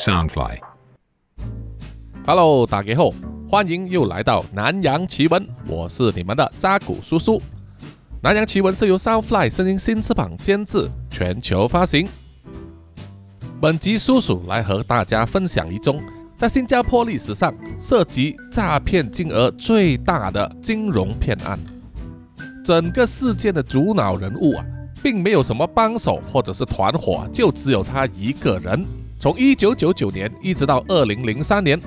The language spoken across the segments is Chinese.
Soundfly，Hello，大家好，欢迎又来到南洋奇闻，我是你们的扎古叔叔。南洋奇闻是由 Soundfly 声音新翅膀监制，全球发行。本集叔叔来和大家分享一宗在新加坡历史上涉及诈骗金额最大的金融骗案。整个事件的主脑人物啊。并没有什么帮手或者是团伙，就只有他一个人。从一九九九年一直到二零零三年，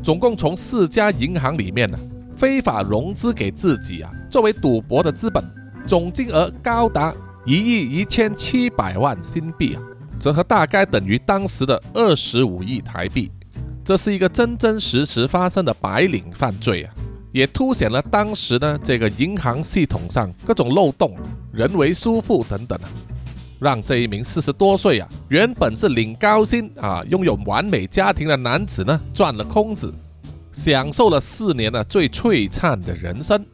总共从四家银行里面呢非法融资给自己啊，作为赌博的资本，总金额高达一亿一千七百万新币啊，折合大概等于当时的二十五亿台币。这是一个真真实实发生的白领犯罪啊。也凸显了当时呢这个银行系统上各种漏洞、人为疏忽等等啊，让这一名四十多岁啊原本是领高薪啊拥有完美家庭的男子呢赚了空子，享受了四年的最璀璨的人生。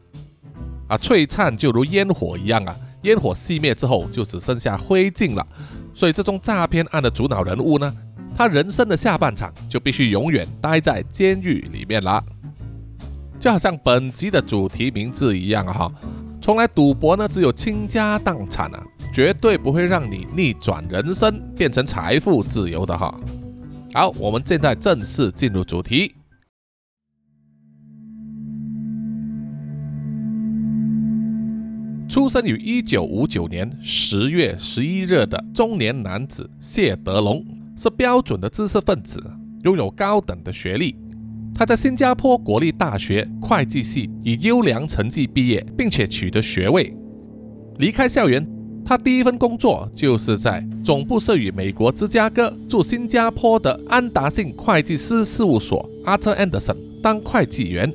啊璀璨就如烟火一样啊，烟火熄灭之后就只剩下灰烬了，所以这宗诈骗案的主脑人物呢，他人生的下半场就必须永远待在监狱里面了。就好像本集的主题名字一样哈，从来赌博呢只有倾家荡产啊，绝对不会让你逆转人生变成财富自由的哈。好，我们现在正式进入主题。出生于一九五九年十月十一日的中年男子谢德龙，是标准的知识分子，拥有高等的学历。他在新加坡国立大学会计系以优良成绩毕业，并且取得学位。离开校园，他第一份工作就是在总部设于美国芝加哥、驻新加坡的安达信会计师事务所 （Arthur Anderson） 当会计员。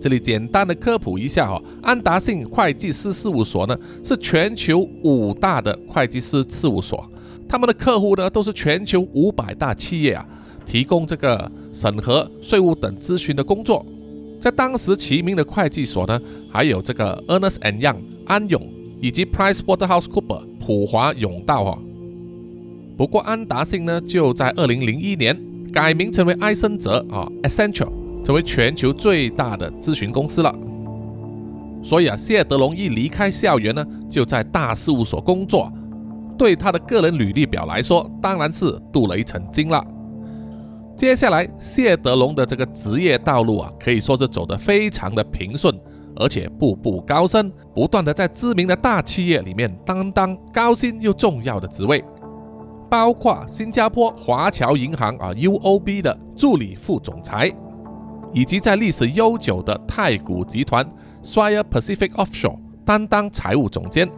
这里简单的科普一下哈，安达信会计师事务所呢是全球五大的会计师事务所，他们的客户呢都是全球五百大企业啊。提供这个审核、税务等咨询的工作，在当时齐名的会计所呢，还有这个 Ernest and Young 安永以及 Price Waterhouse Cooper 普华永道哈。不过安达信呢，就在二零零一年改名成为埃森哲啊 Accenture，成为全球最大的咨询公司了。所以啊，谢德龙一离开校园呢，就在大事务所工作，对他的个人履历表来说，当然是镀了一层金了。接下来，谢德龙的这个职业道路啊，可以说是走得非常的平顺，而且步步高升，不断的在知名的大企业里面担当高薪又重要的职位，包括新加坡华侨银行啊 UOB 的助理副总裁，以及在历史悠久的太古集团 Swire Pacific Offshore 担当财务总监。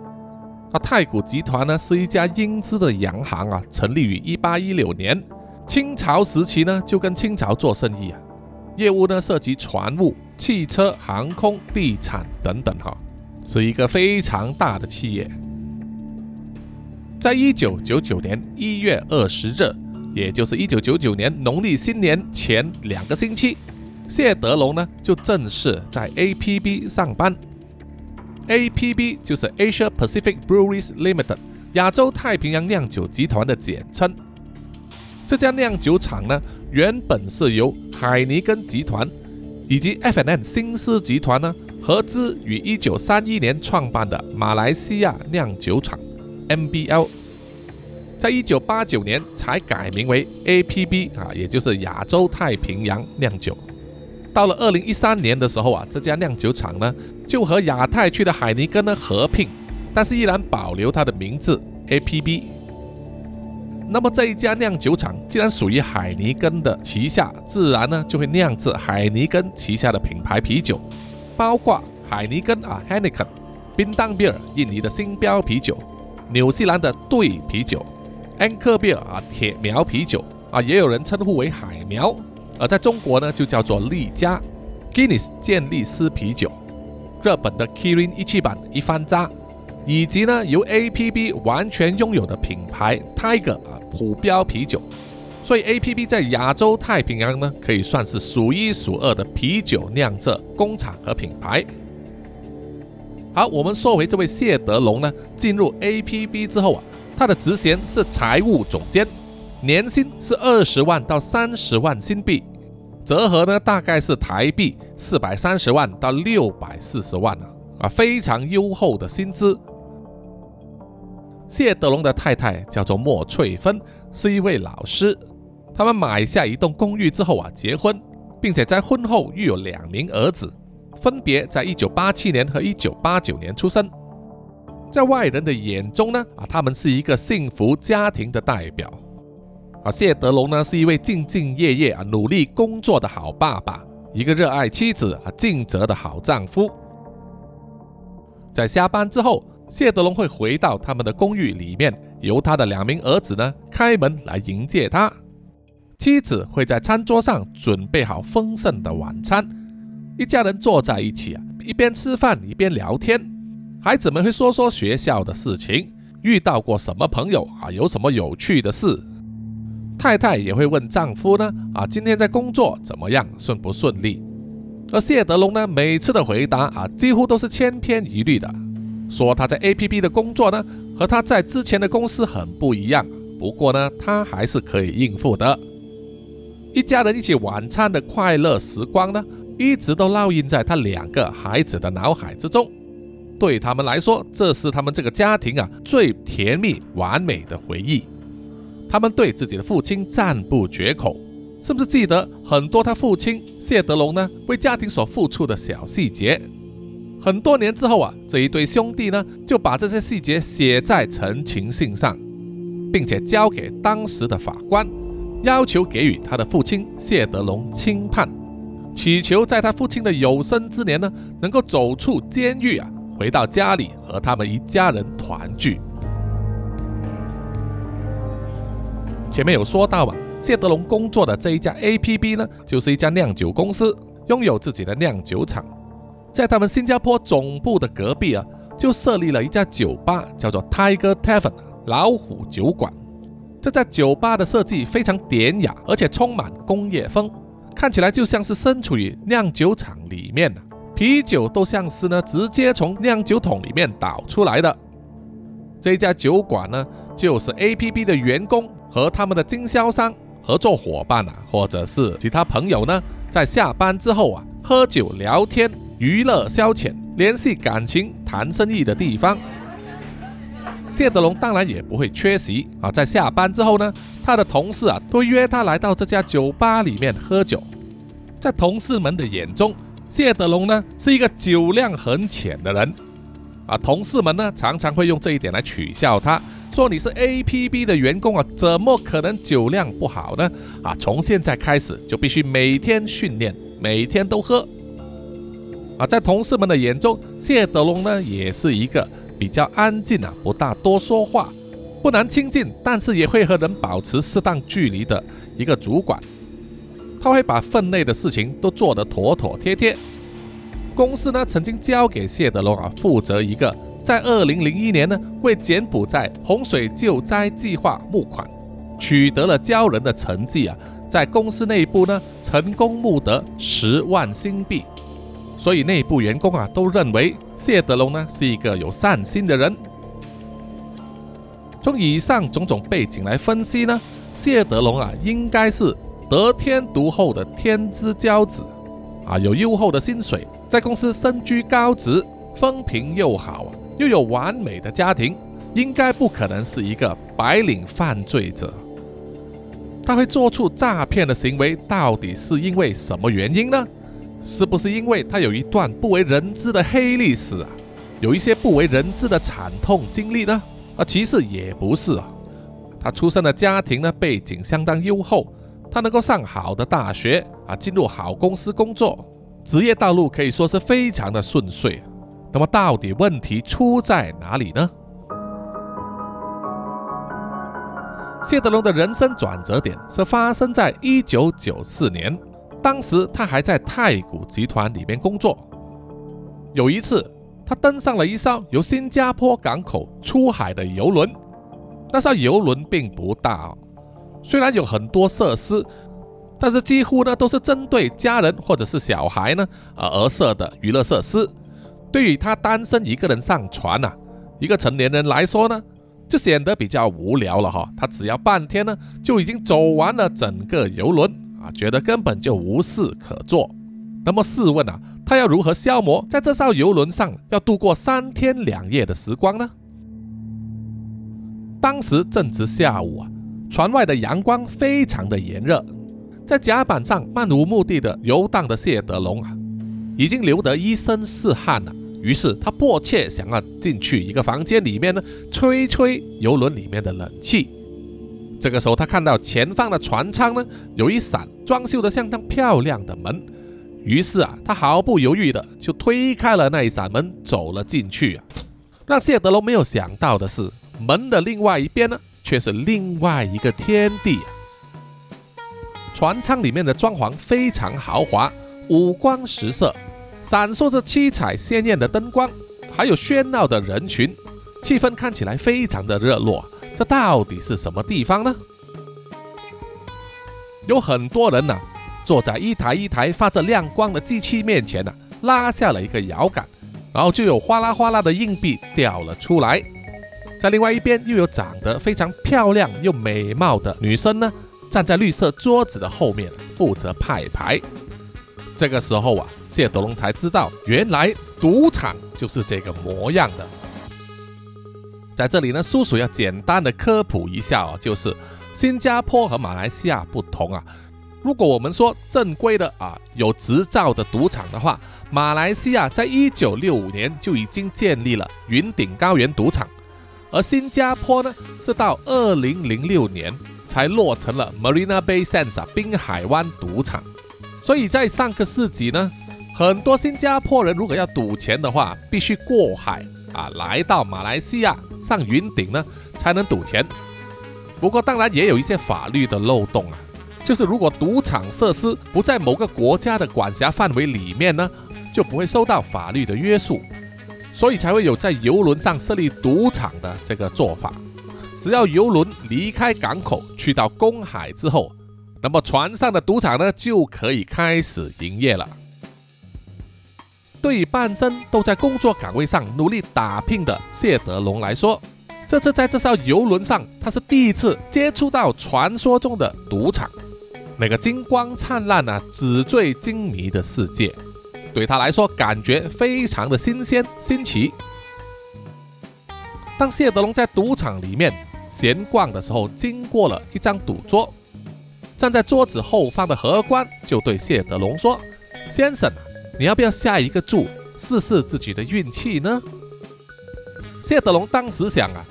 啊，太古集团呢是一家英资的洋行啊，成立于一八一六年。清朝时期呢，就跟清朝做生意啊，业务呢涉及船务、汽车、航空、地产等等哈，是一个非常大的企业。在一九九九年一月二十日，也就是一九九九年农历新年前两个星期，谢德龙呢就正式在 APB 上班。APB 就是 Asia Pacific Breweries Limited，亚洲太平洋酿酒集团的简称。这家酿酒厂呢，原本是由海尼根集团以及 F N N 新思集团呢合资于1931年创办的马来西亚酿酒厂 MBL，在一九八九年才改名为 APB 啊，也就是亚洲太平洋酿酒。到了二零一三年的时候啊，这家酿酒厂呢就和亚太区的海尼根呢合并，但是依然保留它的名字 APB。那么这一家酿酒厂既然属于海尼根的旗下，自然呢就会酿制海尼根旗下的品牌啤酒，包括海尼根啊 h e n n i k e n、冰当比尔印尼的新标啤酒、纽西兰的对啤酒、安克比尔啊铁苗啤酒啊，也有人称呼为海苗，而在中国呢就叫做利佳、Guinness 健力斯啤酒、日本的 Kirin 一七版一番渣，以及呢由 APB 完全拥有的品牌 Tiger。虎标啤酒，所以 A P P 在亚洲太平洋呢，可以算是数一数二的啤酒酿制工厂和品牌。好，我们说回这位谢德龙呢，进入 A P P 之后啊，他的职衔是财务总监，年薪是二十万到三十万新币，折合呢大概是台币四百三十万到六百四十万啊啊，非常优厚的薪资。谢德龙的太太叫做莫翠芬，是一位老师。他们买下一栋公寓之后啊，结婚，并且在婚后育有两名儿子，分别在一九八七年和一九八九年出生。在外人的眼中呢，啊，他们是一个幸福家庭的代表。啊，谢德龙呢是一位兢兢业业啊、努力工作的好爸爸，一个热爱妻子啊、尽责的好丈夫。在下班之后，谢德龙会回到他们的公寓里面，由他的两名儿子呢开门来迎接他。妻子会在餐桌上准备好丰盛的晚餐，一家人坐在一起啊，一边吃饭一边聊天。孩子们会说说学校的事情，遇到过什么朋友啊？有什么有趣的事？太太也会问丈夫呢啊，今天在工作怎么样，顺不顺利？而谢德龙呢，每次的回答啊，几乎都是千篇一律的，说他在 APP 的工作呢，和他在之前的公司很不一样。不过呢，他还是可以应付的。一家人一起晚餐的快乐时光呢，一直都烙印在他两个孩子的脑海之中。对他们来说，这是他们这个家庭啊最甜蜜完美的回忆。他们对自己的父亲赞不绝口，甚至记得很多他父亲谢德龙呢为家庭所付出的小细节。很多年之后啊，这一对兄弟呢就把这些细节写在陈情信上，并且交给当时的法官，要求给予他的父亲谢德龙轻判，祈求在他父亲的有生之年呢能够走出监狱啊。回到家里和他们一家人团聚。前面有说到嘛，谢德龙工作的这一家 APP 呢，就是一家酿酒公司，拥有自己的酿酒厂。在他们新加坡总部的隔壁啊，就设立了一家酒吧，叫做 Tiger Tavern 老虎酒馆。这家酒吧的设计非常典雅，而且充满工业风，看起来就像是身处于酿酒厂里面呢。啤酒都像是呢，直接从酿酒桶里面倒出来的。这家酒馆呢，就是 APP 的员工和他们的经销商、合作伙伴啊，或者是其他朋友呢，在下班之后啊，喝酒聊天、娱乐消遣、联系感情、谈生意的地方。谢德龙当然也不会缺席啊，在下班之后呢，他的同事啊，都约他来到这家酒吧里面喝酒。在同事们的眼中，谢德龙呢是一个酒量很浅的人，啊，同事们呢常常会用这一点来取笑他，说你是 APP 的员工啊，怎么可能酒量不好呢？啊，从现在开始就必须每天训练，每天都喝。啊，在同事们的眼中，谢德龙呢也是一个比较安静啊，不大多说话，不难亲近，但是也会和人保持适当距离的一个主管。他会把分内的事情都做得妥妥帖帖。公司呢曾经交给谢德龙啊负责一个在二零零一年呢为柬埔寨洪水救灾计划募款，取得了骄人的成绩啊，在公司内部呢成功募得十万新币，所以内部员工啊都认为谢德龙呢是一个有善心的人。从以上种种背景来分析呢，谢德龙啊应该是。得天独厚的天之骄子，啊，有优厚的薪水，在公司身居高职，风评又好，又有完美的家庭，应该不可能是一个白领犯罪者。他会做出诈骗的行为，到底是因为什么原因呢？是不是因为他有一段不为人知的黑历史啊？有一些不为人知的惨痛经历呢？啊，其实也不是啊，他出生的家庭呢，背景相当优厚。他能够上好的大学啊，进入好公司工作，职业道路可以说是非常的顺遂。那么，到底问题出在哪里呢？谢德龙的人生转折点是发生在一九九四年，当时他还在太古集团里面工作。有一次，他登上了一艘由新加坡港口出海的游轮，那艘游轮并不大。虽然有很多设施，但是几乎呢都是针对家人或者是小孩呢而而设的娱乐设施。对于他单身一个人上船呐，一个成年人来说呢，就显得比较无聊了哈。他只要半天呢，就已经走完了整个游轮啊，觉得根本就无事可做。那么试问啊，他要如何消磨在这艘游轮上要度过三天两夜的时光呢？当时正值下午啊，船外的阳光非常的炎热，在甲板上漫无目的的游荡的谢德龙啊，已经流得一身是汗了。于是他迫切想要进去一个房间里面呢，吹吹游轮里面的冷气。这个时候，他看到前方的船舱呢，有一扇装修的相当漂亮的门。于是啊，他毫不犹豫的就推开了那一扇门，走了进去啊。让谢德龙没有想到的是，门的另外一边呢，却是另外一个天地。船舱里面的装潢非常豪华，五光十色。闪烁着七彩鲜艳的灯光，还有喧闹的人群，气氛看起来非常的热络。这到底是什么地方呢？有很多人呢，坐在一台一台发着亮光的机器面前呢，拉下了一个摇杆，然后就有哗啦哗啦的硬币掉了出来。在另外一边，又有长得非常漂亮又美貌的女生呢，站在绿色桌子的后面，负责派牌。这个时候啊。谢德龙才知道，原来赌场就是这个模样的。在这里呢，叔叔要简单的科普一下哦，就是新加坡和马来西亚不同啊。如果我们说正规的啊有执照的赌场的话，马来西亚在一九六五年就已经建立了云顶高原赌场，而新加坡呢是到二零零六年才落成了 Marina Bay Sands 滨海湾赌场。所以在上个世纪呢。很多新加坡人如果要赌钱的话，必须过海啊，来到马来西亚上云顶呢，才能赌钱。不过当然也有一些法律的漏洞啊，就是如果赌场设施不在某个国家的管辖范围里面呢，就不会受到法律的约束，所以才会有在游轮上设立赌场的这个做法。只要游轮离开港口去到公海之后，那么船上的赌场呢就可以开始营业了。对半生都在工作岗位上努力打拼的谢德龙来说，这次在这艘游轮上，他是第一次接触到传说中的赌场，那个金光灿烂啊、纸醉金迷的世界，对他来说感觉非常的新鲜新奇。当谢德龙在赌场里面闲逛的时候，经过了一张赌桌，站在桌子后方的荷官就对谢德龙说：“先生。”你要不要下一个注试试自己的运气呢？谢德龙当时想啊，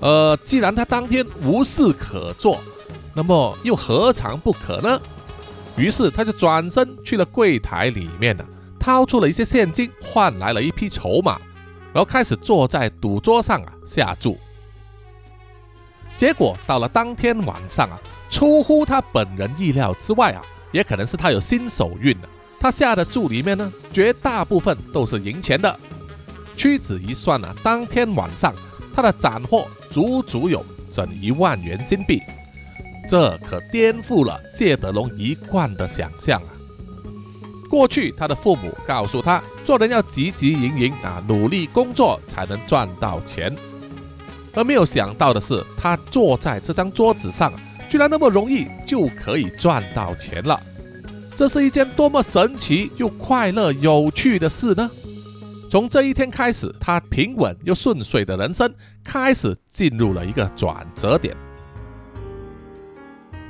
呃，既然他当天无事可做，那么又何尝不可呢？于是他就转身去了柜台里面呢，掏出了一些现金，换来了一批筹码，然后开始坐在赌桌上啊下注。结果到了当天晚上啊，出乎他本人意料之外啊，也可能是他有新手运啊。他下的注里面呢，绝大部分都是赢钱的。屈指一算呢，当天晚上他的斩获足足有整一万元新币，这可颠覆了谢德龙一贯的想象啊！过去他的父母告诉他，做人要积极营营啊，努力工作才能赚到钱。而没有想到的是，他坐在这张桌子上，居然那么容易就可以赚到钱了。这是一件多么神奇又快乐、有趣的事呢？从这一天开始，他平稳又顺遂的人生开始进入了一个转折点。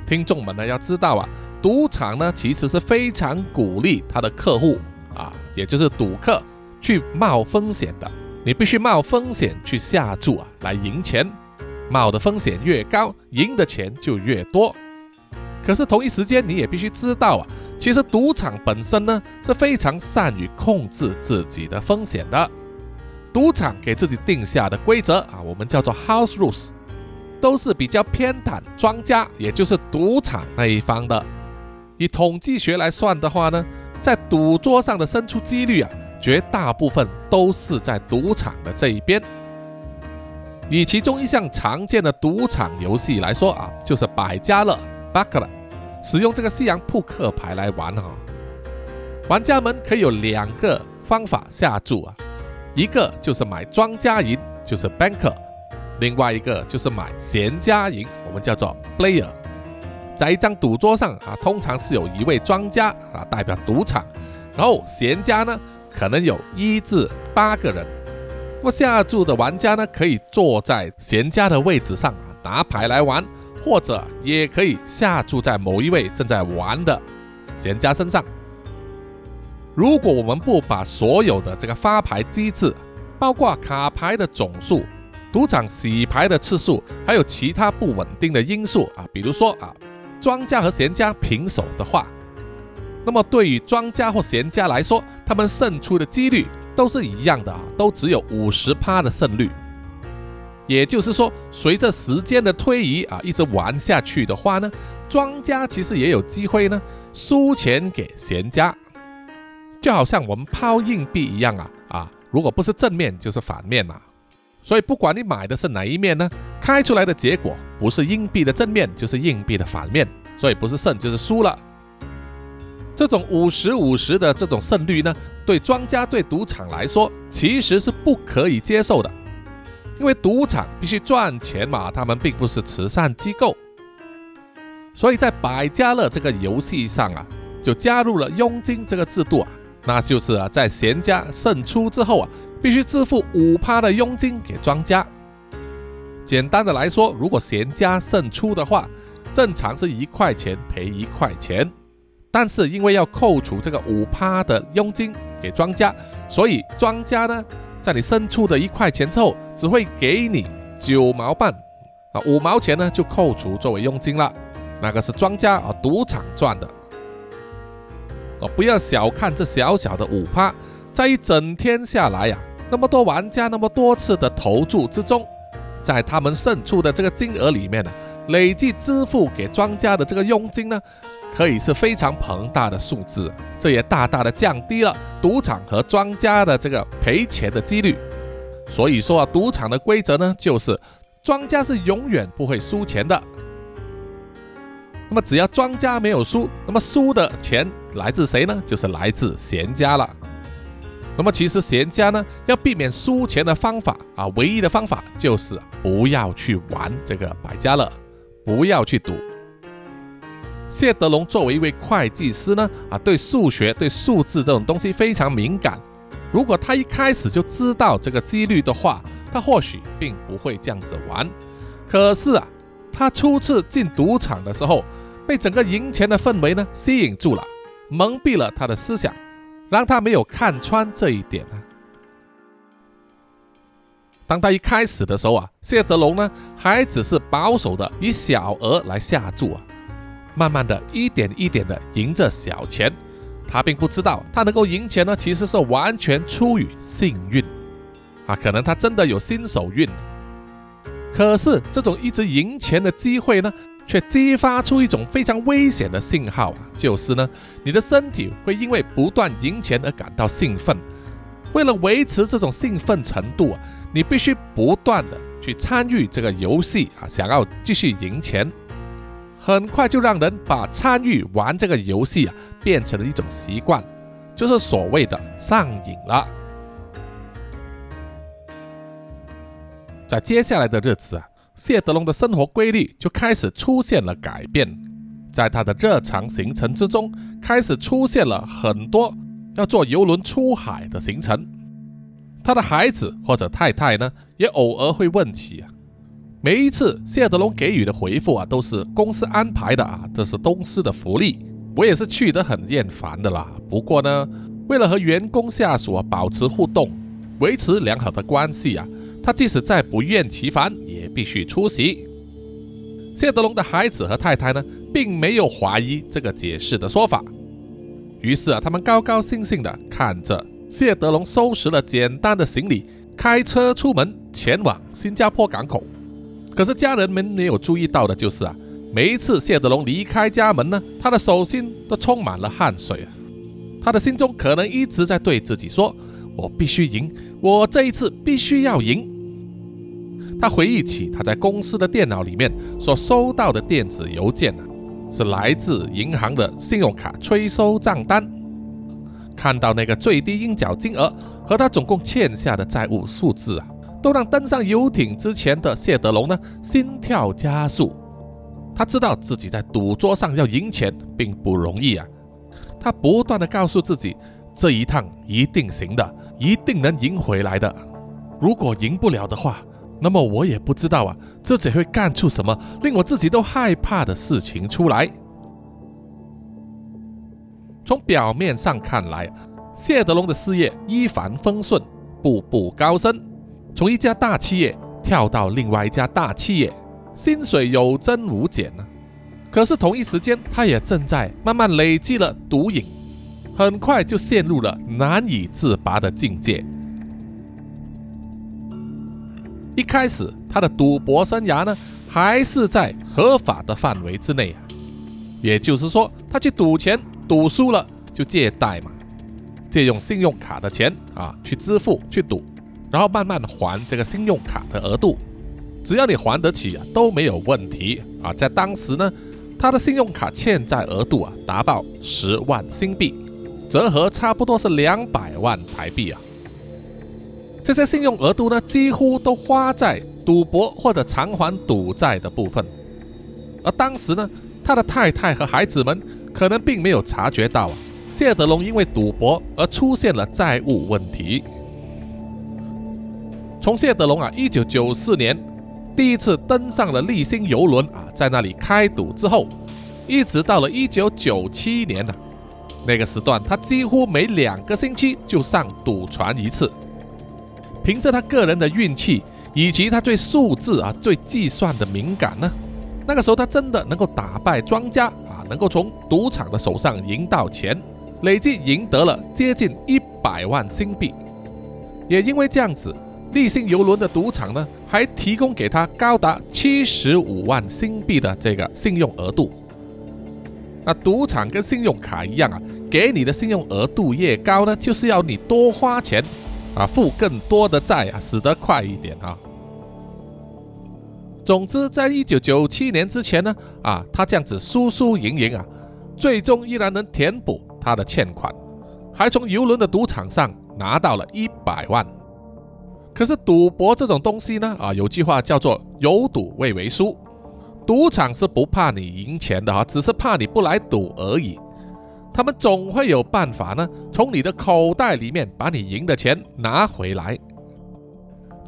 听众们呢，要知道啊，赌场呢其实是非常鼓励他的客户啊，也就是赌客去冒风险的。你必须冒风险去下注啊，来赢钱。冒的风险越高，赢的钱就越多。可是同一时间，你也必须知道啊。其实赌场本身呢是非常善于控制自己的风险的。赌场给自己定下的规则啊，我们叫做 house rules，都是比较偏袒庄家，也就是赌场那一方的。以统计学来算的话呢，在赌桌上的胜出几率啊，绝大部分都是在赌场的这一边。以其中一项常见的赌场游戏来说啊，就是百家乐 （baccarat）。使用这个西洋扑克牌来玩哈，玩家们可以有两个方法下注啊，一个就是买庄家银，就是 banker，另外一个就是买闲家赢，我们叫做 player。在一张赌桌上啊，通常是有一位庄家啊代表赌场，然后闲家呢可能有一至八个人。那么下注的玩家呢，可以坐在闲家的位置上啊拿牌来玩，或者也可以下注在某一位正在玩的闲家身上。如果我们不把所有的这个发牌机制，包括卡牌的总数、赌场洗牌的次数，还有其他不稳定的因素啊，比如说啊。庄家和闲家平手的话，那么对于庄家或闲家来说，他们胜出的几率都是一样的啊，都只有五十趴的胜率。也就是说，随着时间的推移啊，一直玩下去的话呢，庄家其实也有机会呢输钱给闲家，就好像我们抛硬币一样啊啊，如果不是正面就是反面嘛。所以不管你买的是哪一面呢，开出来的结果不是硬币的正面，就是硬币的反面，所以不是胜就是输了。这种五十五十的这种胜率呢，对庄家对赌场来说其实是不可以接受的，因为赌场必须赚钱嘛，他们并不是慈善机构。所以在百家乐这个游戏上啊，就加入了佣金这个制度啊，那就是啊，在闲家胜出之后啊。必须支付五趴的佣金给庄家。简单的来说，如果闲家胜出的话，正常是一块钱赔一块钱。但是因为要扣除这个五趴的佣金给庄家，所以庄家呢，在你胜出的一块钱之后，只会给你九毛半啊，五毛钱呢就扣除作为佣金了。那个是庄家啊赌场赚的。哦，不要小看这小小的五趴，在一整天下来呀。那么多玩家那么多次的投注之中，在他们胜出的这个金额里面呢，累计支付给庄家的这个佣金呢，可以是非常庞大的数字。这也大大的降低了赌场和庄家的这个赔钱的几率。所以说啊，赌场的规则呢，就是庄家是永远不会输钱的。那么只要庄家没有输，那么输的钱来自谁呢？就是来自闲家了。那么其实闲家呢，要避免输钱的方法啊，唯一的方法就是不要去玩这个百家乐，不要去赌。谢德龙作为一位会计师呢，啊，对数学、对数字这种东西非常敏感。如果他一开始就知道这个几率的话，他或许并不会这样子玩。可是啊，他初次进赌场的时候，被整个赢钱的氛围呢吸引住了，蒙蔽了他的思想。让他没有看穿这一点啊！当他一开始的时候啊，谢德龙呢还只是保守的以小额来下注啊，慢慢的一点一点的赢着小钱。他并不知道，他能够赢钱呢，其实是完全出于幸运啊，可能他真的有新手运。可是这种一直赢钱的机会呢？却激发出一种非常危险的信号啊，就是呢，你的身体会因为不断赢钱而感到兴奋。为了维持这种兴奋程度啊，你必须不断的去参与这个游戏啊，想要继续赢钱。很快就让人把参与玩这个游戏啊变成了一种习惯，就是所谓的上瘾了。在接下来的日子啊。谢德龙的生活规律就开始出现了改变，在他的日常行程之中，开始出现了很多要坐游轮出海的行程。他的孩子或者太太呢，也偶尔会问起啊。每一次谢德龙给予的回复啊，都是公司安排的啊，这是公司的福利，我也是去得很厌烦的啦。不过呢，为了和员工下属啊保持互动，维持良好的关系啊。他即使再不厌其烦，也必须出席。谢德龙的孩子和太太呢，并没有怀疑这个解释的说法。于是啊，他们高高兴兴地看着谢德龙收拾了简单的行李，开车出门前往新加坡港口。可是家人们没有注意到的就是啊，每一次谢德龙离开家门呢，他的手心都充满了汗水啊。他的心中可能一直在对自己说：“我必须赢，我这一次必须要赢。”他回忆起他在公司的电脑里面所收到的电子邮件啊，是来自银行的信用卡催收账单。看到那个最低应缴金额和他总共欠下的债务数字啊，都让登上游艇之前的谢德龙呢心跳加速。他知道自己在赌桌上要赢钱并不容易啊，他不断的告诉自己，这一趟一定行的，一定能赢回来的。如果赢不了的话，那么我也不知道啊，自己会干出什么令我自己都害怕的事情出来。从表面上看来，谢德龙的事业一帆风顺，步步高升，从一家大企业跳到另外一家大企业。薪水有增无减呢，可是同一时间，他也正在慢慢累积了毒瘾，很快就陷入了难以自拔的境界。一开始，他的赌博生涯呢，还是在合法的范围之内啊，也就是说，他去赌钱，赌输了就借贷嘛，借用信用卡的钱啊去支付去赌，然后慢慢还这个信用卡的额度。只要你还得起啊，都没有问题啊。在当时呢，他的信用卡欠债额度啊达到十万新币，折合差不多是两百万台币啊。这些信用额度呢，几乎都花在赌博或者偿还赌债的部分。而当时呢，他的太太和孩子们可能并没有察觉到啊，谢德龙因为赌博而出现了债务问题。从谢德龙啊，一九九四年。第一次登上了立新游轮啊，在那里开赌之后，一直到了一九九七年呢，那个时段他几乎每两个星期就上赌船一次。凭着他个人的运气以及他对数字啊、对计算的敏感呢，那个时候他真的能够打败庄家啊，能够从赌场的手上赢到钱，累计赢得了接近一百万新币。也因为这样子。立信游轮的赌场呢，还提供给他高达七十五万新币的这个信用额度。那赌场跟信用卡一样啊，给你的信用额度越高呢，就是要你多花钱啊，付更多的债啊，死得快一点啊。总之，在一九九七年之前呢，啊，他这样子输输赢赢啊，最终依然能填补他的欠款，还从游轮的赌场上拿到了一百万。可是赌博这种东西呢，啊，有句话叫做“有赌未为输”，赌场是不怕你赢钱的哈，只是怕你不来赌而已。他们总会有办法呢，从你的口袋里面把你赢的钱拿回来。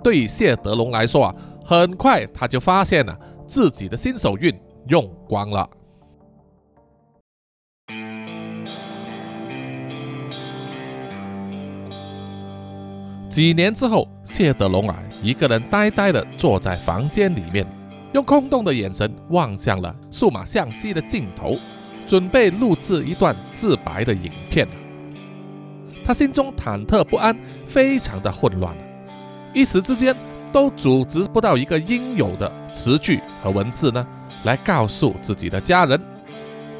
对谢德龙来说啊，很快他就发现了自己的新手运用光了。几年之后，谢德龙啊，一个人呆呆地坐在房间里面，用空洞的眼神望向了数码相机的镜头，准备录制一段自白的影片。他心中忐忑不安，非常的混乱，一时之间都组织不到一个应有的词句和文字呢，来告诉自己的家人，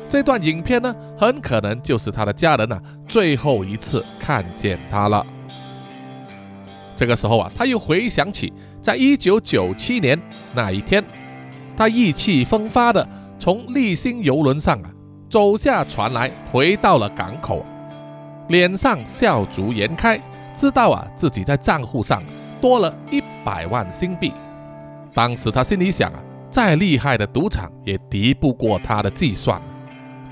这段影片呢，很可能就是他的家人啊最后一次看见他了。这个时候啊，他又回想起，在一九九七年那一天，他意气风发的从立新游轮上啊走下船来，回到了港口，脸上笑逐颜开，知道啊自己在账户上多了一百万新币。当时他心里想啊，再厉害的赌场也敌不过他的计算。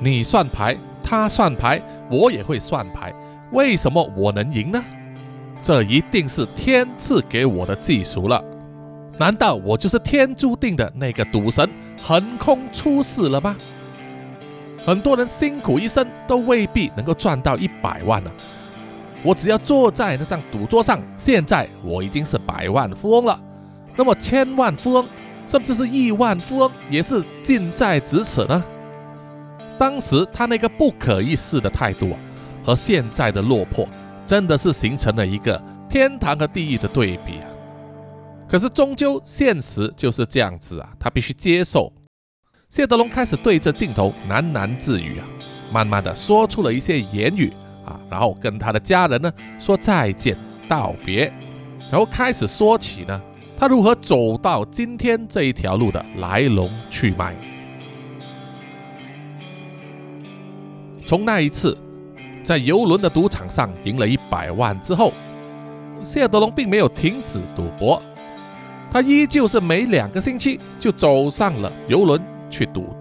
你算牌，他算牌，我也会算牌，为什么我能赢呢？这一定是天赐给我的技术了，难道我就是天注定的那个赌神，横空出世了吗？很多人辛苦一生都未必能够赚到一百万呢。我只要坐在那张赌桌上，现在我已经是百万富翁了。那么千万富翁，甚至是亿万富翁，也是近在咫尺呢。当时他那个不可一世的态度啊，和现在的落魄。真的是形成了一个天堂和地狱的对比啊！可是终究现实就是这样子啊，他必须接受。谢德龙开始对着镜头喃喃自语啊，慢慢的说出了一些言语啊，然后跟他的家人呢说再见道别，然后开始说起呢他如何走到今天这一条路的来龙去脉。从那一次。在游轮的赌场上赢了一百万之后，谢德龙并没有停止赌博，他依旧是每两个星期就走上了游轮去赌，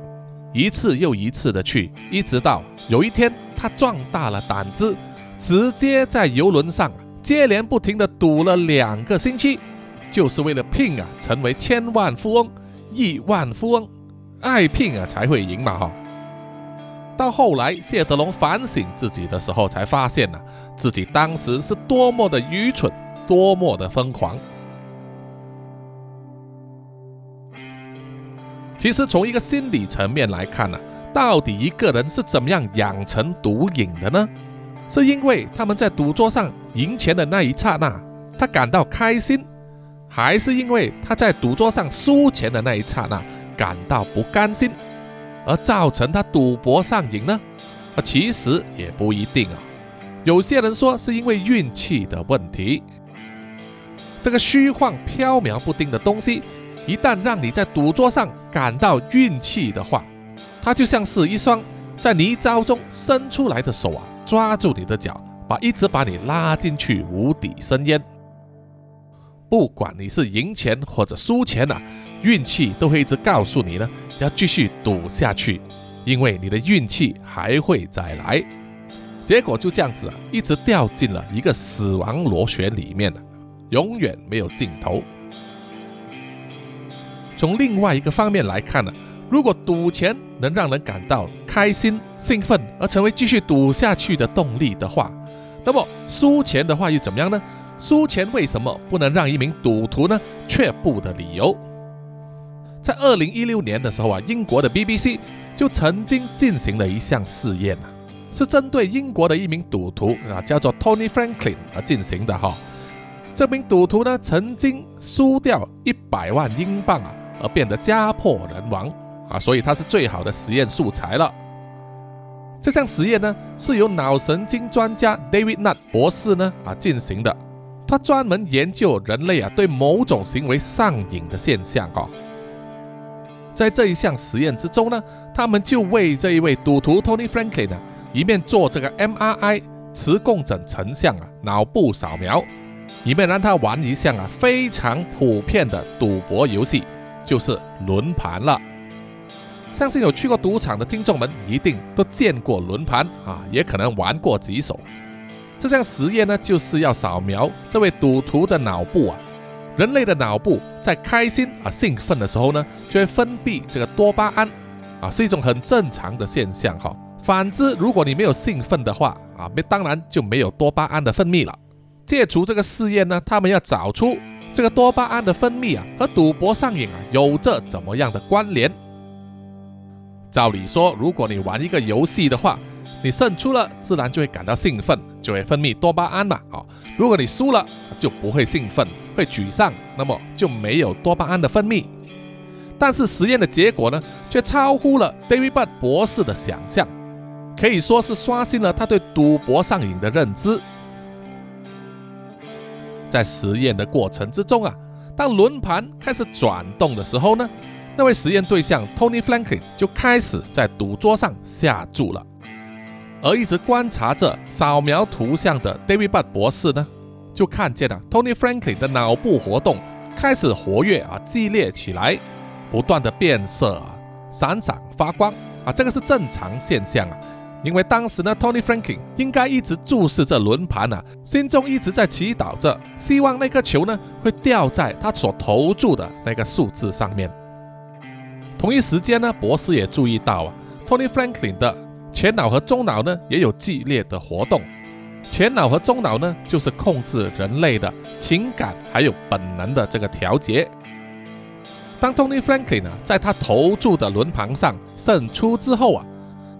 一次又一次的去，一直到有一天他壮大了胆子，直接在游轮上接连不停的赌了两个星期，就是为了拼啊成为千万富翁、亿万富翁，爱拼啊才会赢嘛哈。到后来，谢德龙反省自己的时候，才发现呢，自己当时是多么的愚蠢，多么的疯狂。其实，从一个心理层面来看呢，到底一个人是怎么样养成毒瘾的呢？是因为他们在赌桌上赢钱的那一刹那，他感到开心，还是因为他在赌桌上输钱的那一刹那感到不甘心？而造成他赌博上瘾呢？啊，其实也不一定啊。有些人说是因为运气的问题。这个虚幻缥缈不定的东西，一旦让你在赌桌上感到运气的话，它就像是一双在泥沼中伸出来的手啊，抓住你的脚，把一直把你拉进去无底深渊。不管你是赢钱或者输钱啊。运气都会一直告诉你呢，要继续赌下去，因为你的运气还会再来。结果就这样子啊，一直掉进了一个死亡螺旋里面了，永远没有尽头。从另外一个方面来看呢，如果赌钱能让人感到开心、兴奋，而成为继续赌下去的动力的话，那么输钱的话又怎么样呢？输钱为什么不能让一名赌徒呢却步的理由？在二零一六年的时候啊，英国的 BBC 就曾经进行了一项试验啊，是针对英国的一名赌徒啊，叫做 Tony Franklin 而进行的哈。这名赌徒呢，曾经输掉一百万英镑啊，而变得家破人亡啊，所以他是最好的实验素材了。这项实验呢，是由脑神经专家 David Nutt 博士呢啊进行的，他专门研究人类啊对某种行为上瘾的现象哈。在这一项实验之中呢，他们就为这一位赌徒 Tony Franklin 呢，一面做这个 MRI 磁共振成像啊脑部扫描，一面让他玩一项啊非常普遍的赌博游戏，就是轮盘了。相信有去过赌场的听众们一定都见过轮盘啊，也可能玩过几手。这项实验呢，就是要扫描这位赌徒的脑部啊。人类的脑部在开心啊兴奋的时候呢，就会分泌这个多巴胺啊，是一种很正常的现象哈。反之，如果你没有兴奋的话啊，没当然就没有多巴胺的分泌了。借除这个试验呢，他们要找出这个多巴胺的分泌啊和赌博上瘾啊有着怎么样的关联。照理说，如果你玩一个游戏的话，你胜出了，自然就会感到兴奋，就会分泌多巴胺嘛。好，如果你输了，就不会兴奋，会沮丧，那么就没有多巴胺的分泌。但是实验的结果呢，却超乎了 David Bud 博士的想象，可以说是刷新了他对赌博上瘾的认知。在实验的过程之中啊，当轮盘开始转动的时候呢，那位实验对象 Tony Franklin 就开始在赌桌上下注了，而一直观察着扫描图像的 David Bud 博士呢。就看见了 Tony Franklin 的脑部活动开始活跃啊，激烈起来，不断的变色啊，闪闪发光啊，这个是正常现象啊。因为当时呢，Tony Franklin 应该一直注视着轮盘啊，心中一直在祈祷着，希望那颗球呢会掉在他所投注的那个数字上面。同一时间呢，博士也注意到啊，Tony Franklin 的前脑和中脑呢也有激烈的活动。前脑和中脑呢，就是控制人类的情感还有本能的这个调节。当 Tony Franklin 呢，在他投注的轮盘上胜出之后啊，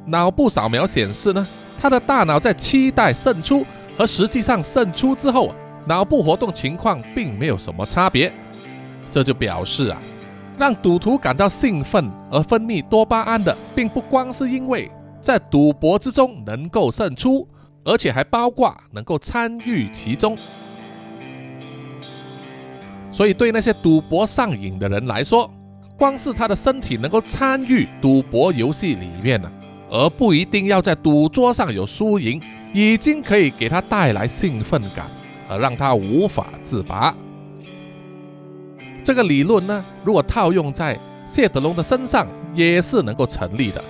脑部扫描显示呢，他的大脑在期待胜出和实际上胜出之后，脑部活动情况并没有什么差别。这就表示啊，让赌徒感到兴奋而分泌多巴胺的，并不光是因为在赌博之中能够胜出。而且还包括能够参与其中，所以对那些赌博上瘾的人来说，光是他的身体能够参与赌博游戏里面呢，而不一定要在赌桌上有输赢，已经可以给他带来兴奋感，而让他无法自拔。这个理论呢，如果套用在谢德龙的身上，也是能够成立的，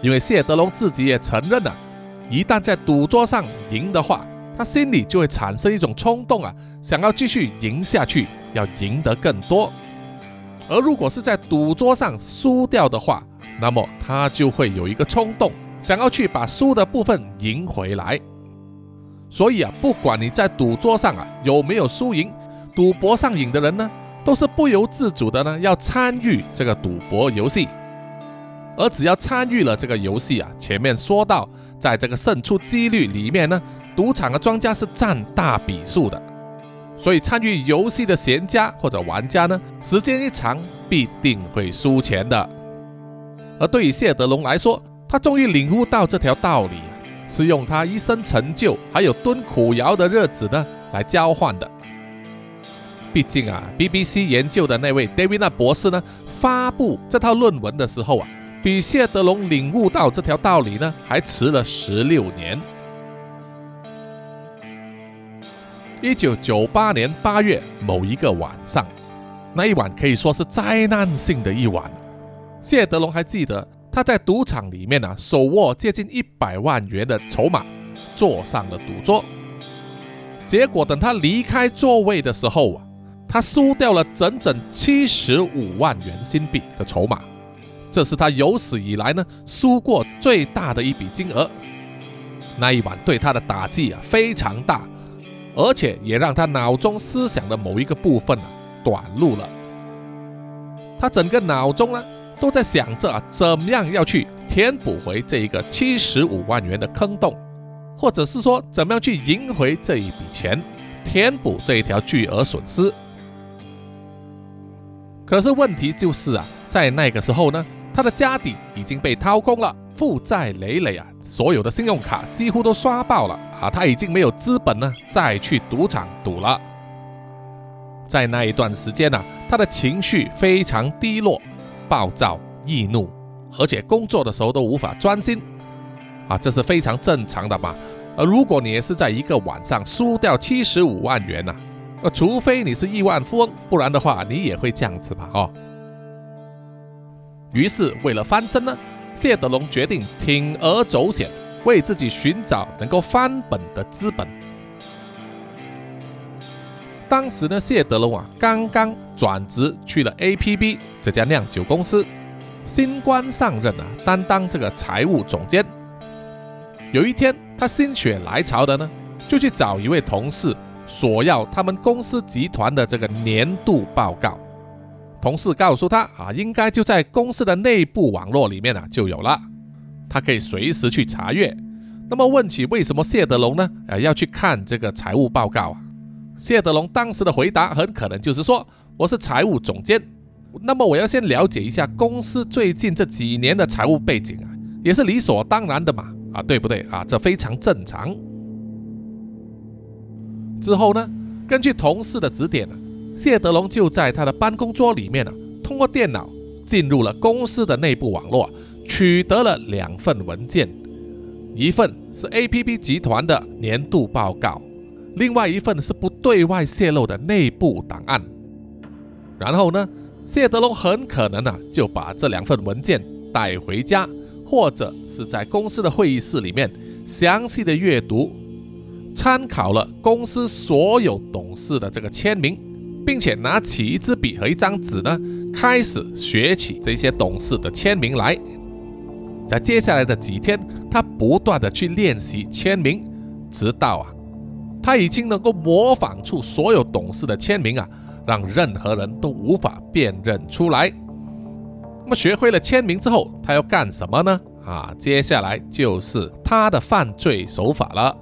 因为谢德龙自己也承认了，一旦在赌桌上赢的话，他心里就会产生一种冲动啊，想要继续赢下去，要赢得更多；而如果是在赌桌上输掉的话，那么他就会有一个冲动，想要去把输的部分赢回来。所以啊，不管你在赌桌上啊有没有输赢，赌博上瘾的人呢，都是不由自主的呢要参与这个赌博游戏。而只要参与了这个游戏啊，前面说到，在这个胜出几率里面呢，赌场的庄家是占大比数的。所以参与游戏的闲家或者玩家呢，时间一长必定会输钱的。而对于谢德龙来说，他终于领悟到这条道理。是用他一生成就，还有蹲苦窑的日子呢，来交换的。毕竟啊，BBC 研究的那位 David 博士呢，发布这套论文的时候啊，比谢德龙领悟到这条道理呢，还迟了十六年。一九九八年八月某一个晚上，那一晚可以说是灾难性的一晚。谢德龙还记得。他在赌场里面呢，手握接近一百万元的筹码，坐上了赌桌。结果等他离开座位的时候啊，他输掉了整整七十五万元新币的筹码，这是他有史以来呢输过最大的一笔金额。那一晚对他的打击啊非常大，而且也让他脑中思想的某一个部分啊短路了。他整个脑中呢。都在想着啊，怎么样要去填补回这一个七十五万元的坑洞，或者是说怎么样去赢回这一笔钱，填补这一条巨额损失。可是问题就是啊，在那个时候呢，他的家底已经被掏空了，负债累累啊，所有的信用卡几乎都刷爆了啊，他已经没有资本呢再去赌场赌了。在那一段时间呢，他的情绪非常低落。暴躁易怒，而且工作的时候都无法专心，啊，这是非常正常的嘛。而如果你也是在一个晚上输掉七十五万元呢，呃，除非你是亿万富翁，不然的话你也会这样子吧，哦。于是为了翻身呢，谢德龙决定铤而走险，为自己寻找能够翻本的资本。当时呢，谢德龙啊刚刚转职去了 APB 这家酿酒公司，新官上任啊，担当这个财务总监。有一天，他心血来潮的呢，就去找一位同事索要他们公司集团的这个年度报告。同事告诉他啊，应该就在公司的内部网络里面啊就有了，他可以随时去查阅。那么问起为什么谢德龙呢，啊要去看这个财务报告啊？谢德龙当时的回答很可能就是说：“我是财务总监，那么我要先了解一下公司最近这几年的财务背景啊，也是理所当然的嘛，啊，对不对啊？这非常正常。”之后呢，根据同事的指点呢，谢德龙就在他的办公桌里面呢，通过电脑进入了公司的内部网络，取得了两份文件，一份是 APP 集团的年度报告。另外一份是不对外泄露的内部档案，然后呢，谢德龙很可能啊就把这两份文件带回家，或者是在公司的会议室里面详细的阅读，参考了公司所有董事的这个签名，并且拿起一支笔和一张纸呢，开始学起这些董事的签名来。在接下来的几天，他不断的去练习签名，直到啊。他已经能够模仿出所有董事的签名啊，让任何人都无法辨认出来。那么学会了签名之后，他要干什么呢？啊，接下来就是他的犯罪手法了。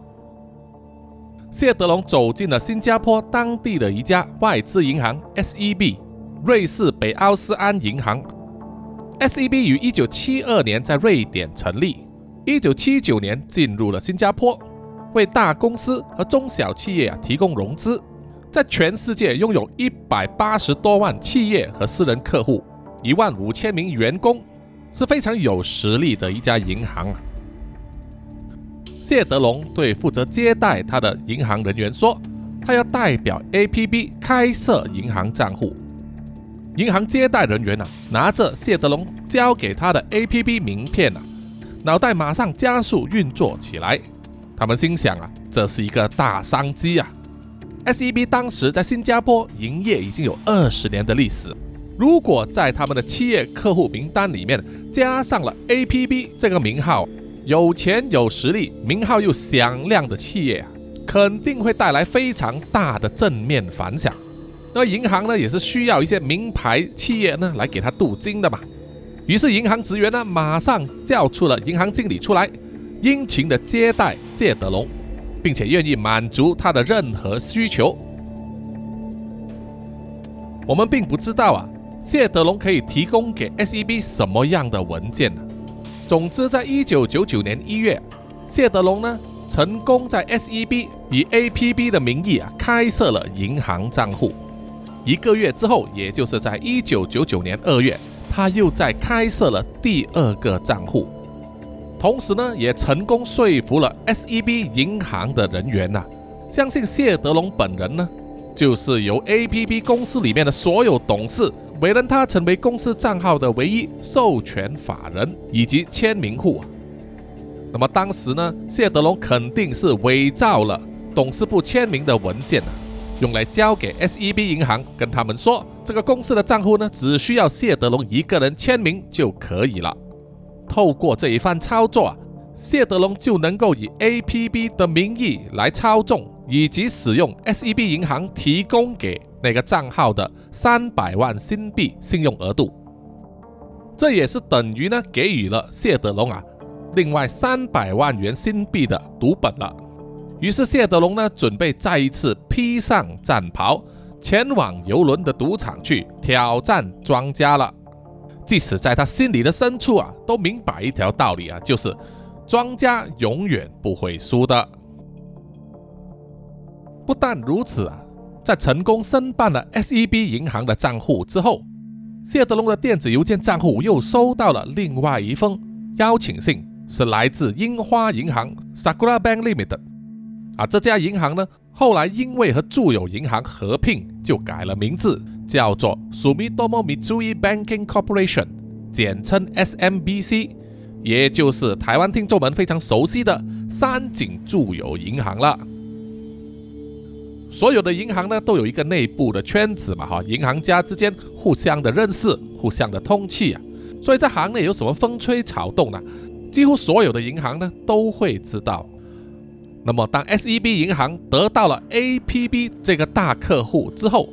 谢德龙走进了新加坡当地的一家外资银行 SEB，瑞士北奥斯安银行。SEB 于1972年在瑞典成立，1979年进入了新加坡。为大公司和中小企业啊提供融资，在全世界拥有一百八十多万企业和私人客户，一万五千名员工，是非常有实力的一家银行。谢德龙对负责接待他的银行人员说：“他要代表 APB 开设银行账户。银行接待人员啊，拿着谢德龙交给他的 APB 名片啊，脑袋马上加速运作起来。他们心想啊，这是一个大商机啊！SEB 当时在新加坡营业已经有二十年的历史，如果在他们的企业客户名单里面加上了 APB 这个名号，有钱有实力、名号又响亮的企业啊，肯定会带来非常大的正面反响。那银行呢，也是需要一些名牌企业呢来给他镀金的嘛。于是银行职员呢，马上叫出了银行经理出来，殷勤的接待谢德龙，并且愿意满足他的任何需求。我们并不知道啊，谢德龙可以提供给 SEB 什么样的文件呢？总之，在一九九九年一月，谢德龙呢成功在 SEB 以 APB 的名义啊开设了银行账户。一个月之后，也就是在一九九九年二月，他又在开设了第二个账户，同时呢，也成功说服了 SEB 银行的人员呐，相信谢德龙本人呢，就是由 APB 公司里面的所有董事委任他成为公司账号的唯一授权法人以及签名户。那么当时呢，谢德龙肯定是伪造了董事部签名的文件啊。用来交给 SEB 银行，跟他们说，这个公司的账户呢，只需要谢德龙一个人签名就可以了。透过这一番操作啊，谢德龙就能够以 APB 的名义来操纵以及使用 SEB 银行提供给那个账号的三百万新币信用额度。这也是等于呢，给予了谢德龙啊，另外三百万元新币的赌本了。于是谢德龙呢，准备再一次披上战袍，前往游轮的赌场去挑战庄家了。即使在他心里的深处啊，都明白一条道理啊，就是庄家永远不会输的。不但如此啊，在成功申办了 SEB 银行的账户之后，谢德龙的电子邮件账户又收到了另外一封邀请信，是来自樱花银行 （Sakura Bank Limited）。啊，这家银行呢，后来因为和住友银行合并，就改了名字，叫做 Sumitomo Mitsui Banking Corporation，简称 SMBC，也就是台湾听众们非常熟悉的三井住友银行了。所有的银行呢，都有一个内部的圈子嘛，哈，银行家之间互相的认识，互相的通气啊，所以在行内有什么风吹草动呢，几乎所有的银行呢都会知道。那么，当 SEB 银行得到了 APB 这个大客户之后，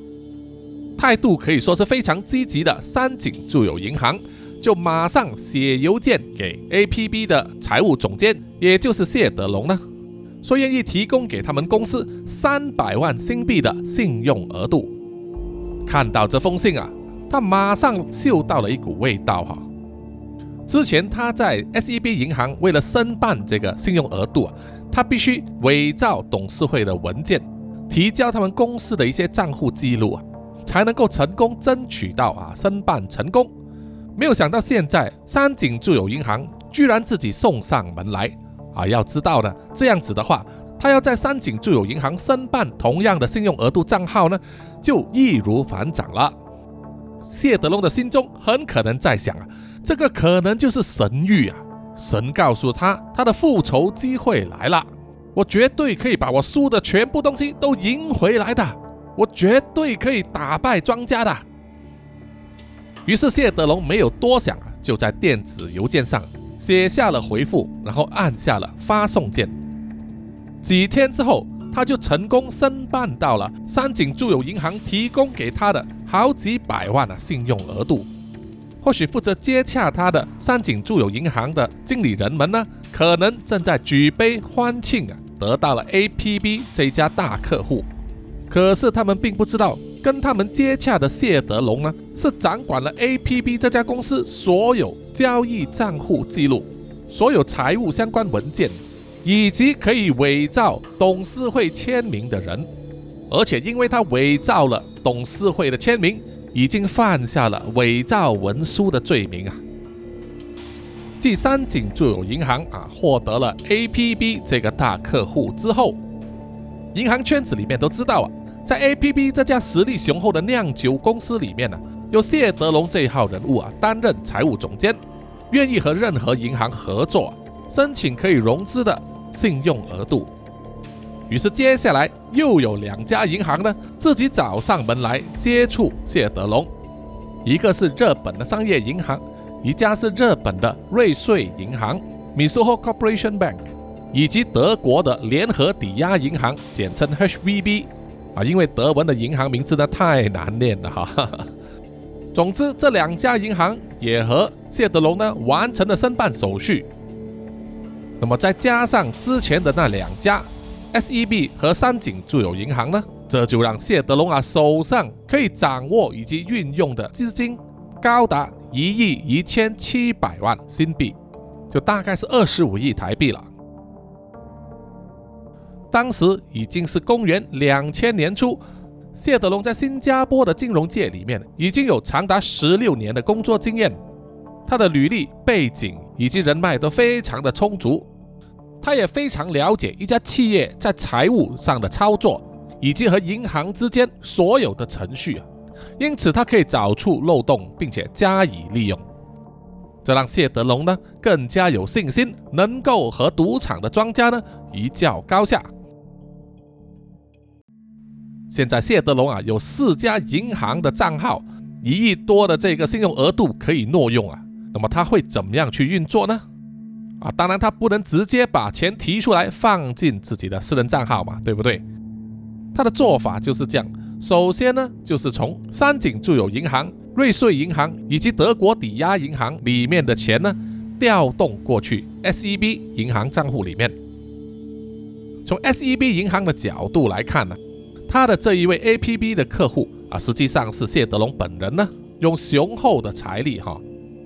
态度可以说是非常积极的。三井住友银行就马上写邮件给 APB 的财务总监，也就是谢德龙呢，说愿意提供给他们公司三百万新币的信用额度。看到这封信啊，他马上嗅到了一股味道哈。之前他在 SEB 银行为了申办这个信用额度啊。他必须伪造董事会的文件，提交他们公司的一些账户记录啊，才能够成功争取到啊申办成功。没有想到现在三井住友银行居然自己送上门来啊！要知道呢，这样子的话，他要在三井住友银行申办同样的信用额度账号呢，就易如反掌了。谢德龙的心中很可能在想啊，这个可能就是神谕啊。神告诉他，他的复仇机会来了，我绝对可以把我输的全部东西都赢回来的，我绝对可以打败庄家的。于是谢德龙没有多想啊，就在电子邮件上写下了回复，然后按下了发送键。几天之后，他就成功申办到了三井住友银行提供给他的好几百万的信用额度。或许负责接洽他的三井住友银行的经理人们呢，可能正在举杯欢庆啊，得到了 APB 这家大客户。可是他们并不知道，跟他们接洽的谢德龙呢，是掌管了 APB 这家公司所有交易账户记录、所有财务相关文件，以及可以伪造董事会签名的人。而且因为他伪造了董事会的签名。已经犯下了伪造文书的罪名啊！继三井住友银行啊获得了 APB 这个大客户之后，银行圈子里面都知道啊，在 APP 这家实力雄厚的酿酒公司里面呢，有谢德龙这一号人物啊担任财务总监，愿意和任何银行合作，申请可以融资的信用额度。于是接下来又有两家银行呢自己找上门来接触谢德龙，一个是日本的商业银行，一家是日本的瑞穗银行 m i s u h o Corporation Bank），以及德国的联合抵押银行，简称 HVB。啊，因为德文的银行名字呢太难念了哈。总之，这两家银行也和谢德龙呢完成了申办手续。那么再加上之前的那两家。S.E.B 和三井住友银行呢，这就让谢德龙啊手上可以掌握以及运用的资金高达一亿一千七百万新币，就大概是二十五亿台币了。当时已经是公元两千年初，谢德龙在新加坡的金融界里面已经有长达十六年的工作经验，他的履历、背景以及人脉都非常的充足。他也非常了解一家企业在财务上的操作，以及和银行之间所有的程序啊，因此他可以找出漏洞，并且加以利用。这让谢德龙呢更加有信心，能够和赌场的庄家呢一较高下。现在谢德龙啊有四家银行的账号，一亿多的这个信用额度可以挪用啊，那么他会怎么样去运作呢？啊，当然他不能直接把钱提出来放进自己的私人账号嘛，对不对？他的做法就是这样：首先呢，就是从三井住友银行、瑞穗银行以及德国抵押银行里面的钱呢，调动过去 SEB 银行账户里面。从 SEB 银行的角度来看呢，他的这一位 APB 的客户啊，实际上是谢德龙本人呢，用雄厚的财力哈。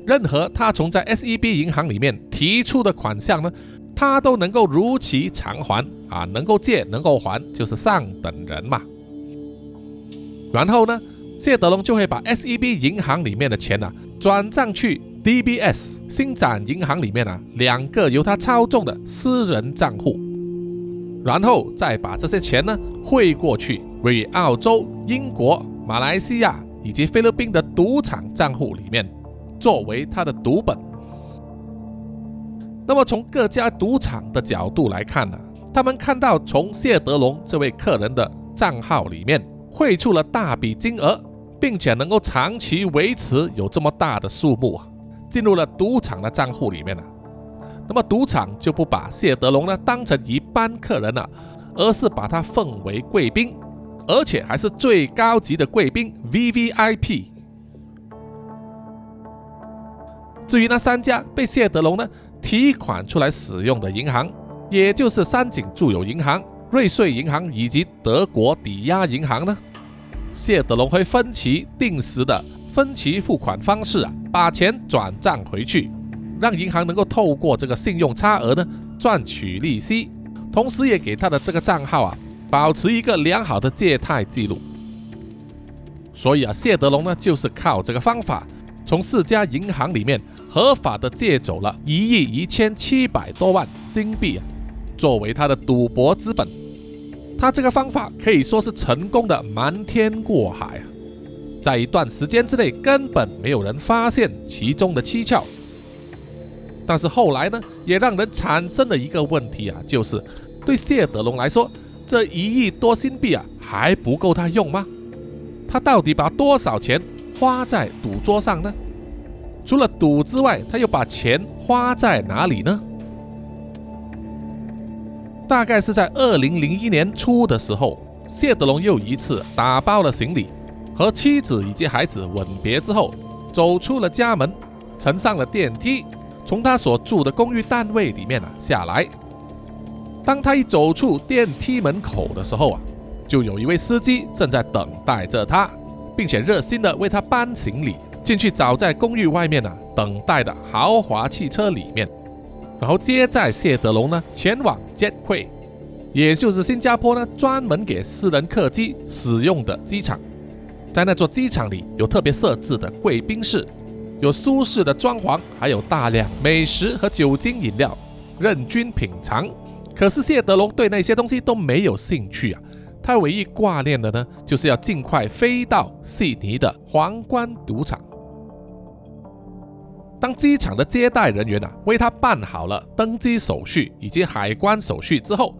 任何他从在 SEB 银行里面提出的款项呢，他都能够如期偿还啊，能够借能够还就是上等人嘛。然后呢，谢德龙就会把 SEB 银行里面的钱呢转账去 DBS 新展银行里面啊两个由他操纵的私人账户，然后再把这些钱呢汇过去为澳洲、英国、马来西亚以及菲律宾的赌场账户里面。作为他的赌本，那么从各家赌场的角度来看呢，他们看到从谢德龙这位客人的账号里面汇出了大笔金额，并且能够长期维持有这么大的数目啊，进入了赌场的账户里面了。那么赌场就不把谢德龙呢当成一般客人了，而是把他奉为贵宾，而且还是最高级的贵宾 VVIP。至于那三家被谢德龙呢提款出来使用的银行，也就是三井住友银行、瑞穗银行以及德国抵押银行呢，谢德龙会分期定时的分期付款方式啊，把钱转账回去，让银行能够透过这个信用差额呢赚取利息，同时也给他的这个账号啊保持一个良好的借贷记录。所以啊，谢德龙呢就是靠这个方法，从四家银行里面。合法的借走了一亿一千七百多万新币啊，作为他的赌博资本。他这个方法可以说是成功的瞒天过海啊，在一段时间之内根本没有人发现其中的蹊跷。但是后来呢，也让人产生了一个问题啊，就是对谢德龙来说，这一亿多新币啊还不够他用吗？他到底把多少钱花在赌桌上呢？除了赌之外，他又把钱花在哪里呢？大概是在二零零一年初的时候，谢德龙又一次打包了行李，和妻子以及孩子吻别之后，走出了家门，乘上了电梯，从他所住的公寓单位里面啊下来。当他一走出电梯门口的时候啊，就有一位司机正在等待着他，并且热心的为他搬行李。进去找在公寓外面呢等待的豪华汽车里面，然后接载谢德龙呢前往 Jetway，也就是新加坡呢专门给私人客机使用的机场。在那座机场里有特别设置的贵宾室，有舒适的装潢，还有大量美食和酒精饮料任君品尝，可是谢德龙对那些东西都没有兴趣啊，他唯一挂念的呢，就是要尽快飞到悉尼的皇冠赌场。当机场的接待人员啊为他办好了登机手续以及海关手续之后，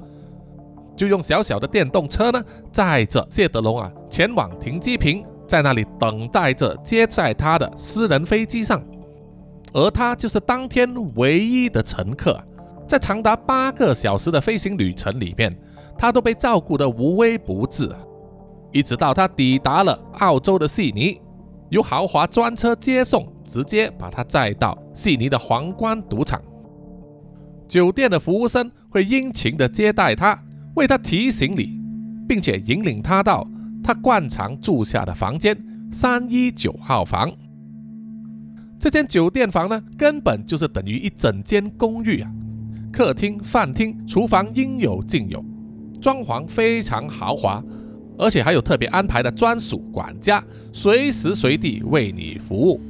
就用小小的电动车呢载着谢德龙啊前往停机坪，在那里等待着接载他的私人飞机上，而他就是当天唯一的乘客，在长达八个小时的飞行旅程里面，他都被照顾得无微不至，一直到他抵达了澳洲的悉尼。由豪华专车接送，直接把他载到悉尼的皇冠赌场。酒店的服务生会殷勤地接待他，为他提行李，并且引领他到他惯常住下的房间三一九号房。这间酒店房呢，根本就是等于一整间公寓啊！客厅、饭厅、厨房应有尽有，装潢非常豪华。而且还有特别安排的专属管家，随时随地为你服务。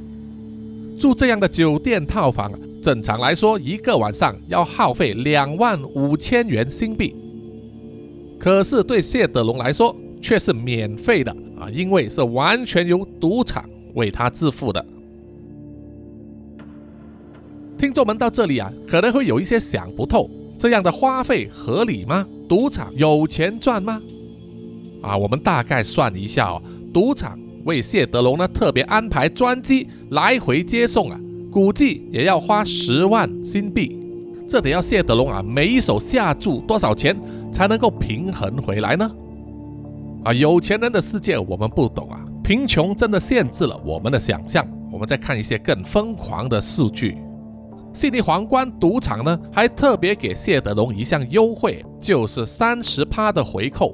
住这样的酒店套房，正常来说一个晚上要耗费两万五千元新币。可是对谢德龙来说却是免费的啊，因为是完全由赌场为他支付的。听众们到这里啊，可能会有一些想不透，这样的花费合理吗？赌场有钱赚吗？啊，我们大概算一下哦，赌场为谢德龙呢特别安排专机来回接送啊，估计也要花十万新币。这得要谢德龙啊每一手下注多少钱才能够平衡回来呢？啊，有钱人的世界我们不懂啊，贫穷真的限制了我们的想象。我们再看一些更疯狂的数据，悉尼皇冠赌场呢还特别给谢德龙一项优惠，就是三十趴的回扣。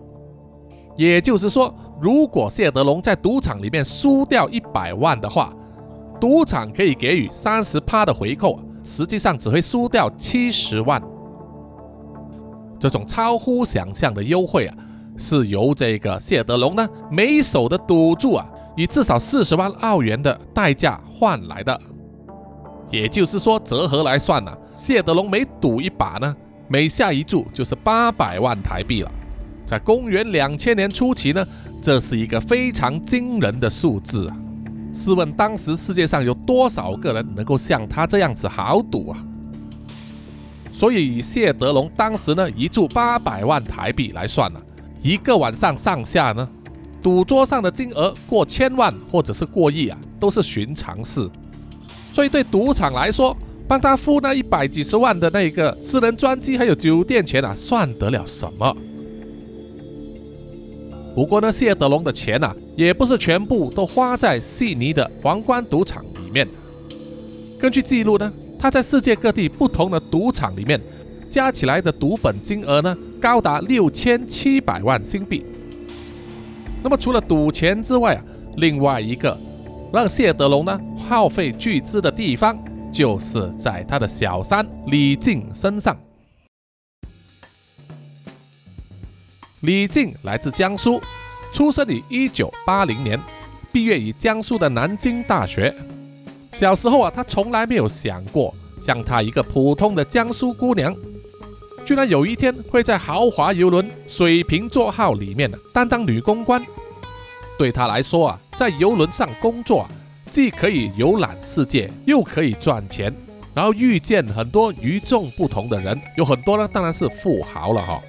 也就是说，如果谢德龙在赌场里面输掉一百万的话，赌场可以给予三十趴的回扣，实际上只会输掉七十万。这种超乎想象的优惠啊，是由这个谢德龙呢每手的赌注啊，以至少四十万澳元的代价换来的。也就是说，折合来算呢，谢德龙每赌一把呢，每下一注就是八百万台币了。在公元两千年初期呢，这是一个非常惊人的数字啊！试问当时世界上有多少个人能够像他这样子豪赌啊？所以以谢德龙当时呢一注八百万台币来算呢，一个晚上上下呢，赌桌上的金额过千万或者是过亿啊，都是寻常事。所以对赌场来说，帮他付那一百几十万的那个私人专机还有酒店钱啊，算得了什么？不过呢，谢德龙的钱呐，也不是全部都花在悉尼的皇冠赌场里面。根据记录呢，他在世界各地不同的赌场里面，加起来的赌本金额呢，高达六千七百万新币。那么除了赌钱之外啊，另外一个让谢德龙呢耗费巨资的地方，就是在他的小三李静身上。李静来自江苏，出生于一九八零年，毕业于江苏的南京大学。小时候啊，他从来没有想过，像她一个普通的江苏姑娘，居然有一天会在豪华游轮水瓶座号里面担当女公关。对他来说啊，在游轮上工作，既可以游览世界，又可以赚钱，然后遇见很多与众不同的人，有很多呢，当然是富豪了哈。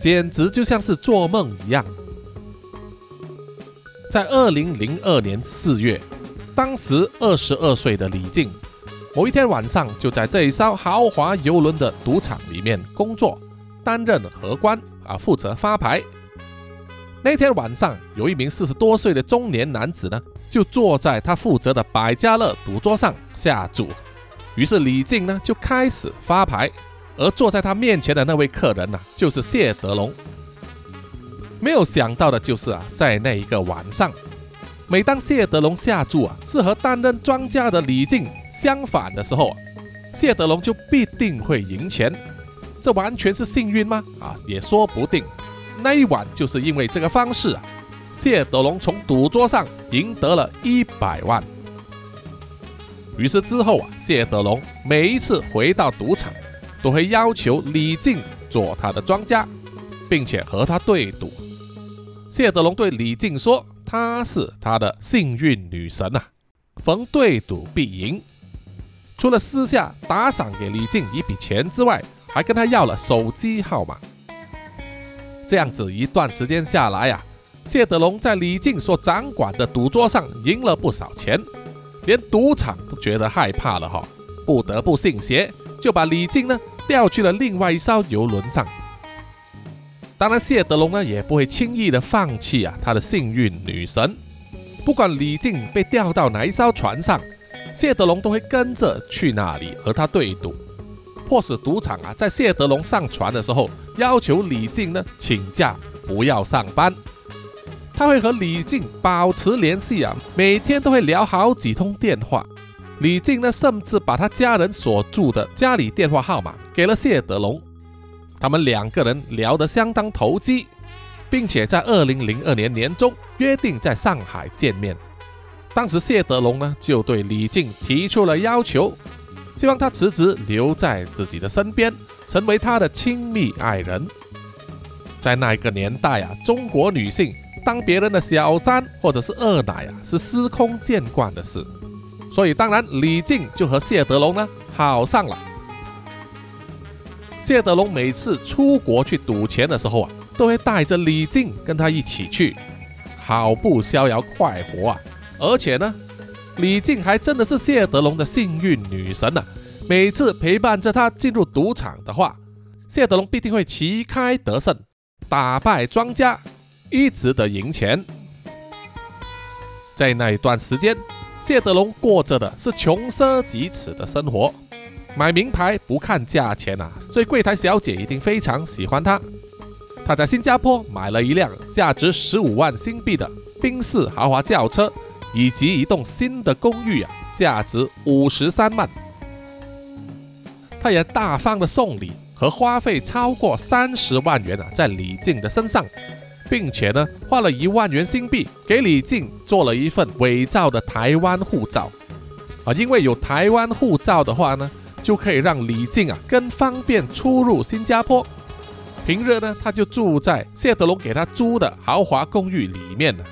简直就像是做梦一样。在二零零二年四月，当时二十二岁的李静，某一天晚上就在这一艘豪华游轮的赌场里面工作，担任荷官啊，负责发牌。那天晚上，有一名四十多岁的中年男子呢，就坐在他负责的百家乐赌桌上下注。于是李静呢就开始发牌。而坐在他面前的那位客人呢，就是谢德龙。没有想到的就是啊，在那一个晚上，每当谢德龙下注啊，是和担任庄家的李靖相反的时候啊，谢德龙就必定会赢钱。这完全是幸运吗？啊，也说不定。那一晚就是因为这个方式啊，谢德龙从赌桌上赢得了一百万。于是之后啊，谢德龙每一次回到赌场。都会要求李靖做他的庄家，并且和他对赌。谢德龙对李靖说：“她是他的幸运女神啊，逢对赌必赢。”除了私下打赏给李靖一笔钱之外，还跟他要了手机号码。这样子一段时间下来呀，谢德龙在李靖所掌管的赌桌上赢了不少钱，连赌场都觉得害怕了哈，不得不信邪，就把李靖呢调去了另外一艘游轮上。当然，谢德龙呢也不会轻易的放弃啊他的幸运女神，不管李靖被调到哪一艘船上，谢德龙都会跟着去那里和他对赌。迫使赌场啊，在谢德龙上船的时候，要求李靖呢请假，不要上班。他会和李靖保持联系啊，每天都会聊好几通电话。李靖呢，甚至把他家人所住的家里电话号码给了谢德龙。他们两个人聊得相当投机，并且在二零零二年年中约定在上海见面。当时谢德龙呢，就对李静提出了要求。希望他辞职留在自己的身边，成为他的亲密爱人。在那个年代啊，中国女性当别人的小三或者是二奶啊，是司空见惯的事。所以当然，李静就和谢德龙呢好上了。谢德龙每次出国去赌钱的时候啊，都会带着李靖跟他一起去，好不逍遥快活啊！而且呢。李靖还真的是谢德龙的幸运女神呢。每次陪伴着他进入赌场的话，谢德龙必定会旗开得胜，打败庄家，一直的赢钱。在那一段时间，谢德龙过着的是穷奢极侈的生活，买名牌不看价钱啊，所以柜台小姐一定非常喜欢他。他在新加坡买了一辆价值十五万新币的宾士豪华轿车。以及一栋新的公寓啊，价值五十三万。他也大方的送礼和花费超过三十万元啊，在李靖的身上，并且呢，花了一万元新币给李靖做了一份伪造的台湾护照啊，因为有台湾护照的话呢，就可以让李靖啊更方便出入新加坡。平日呢，他就住在谢德龙给他租的豪华公寓里面呢。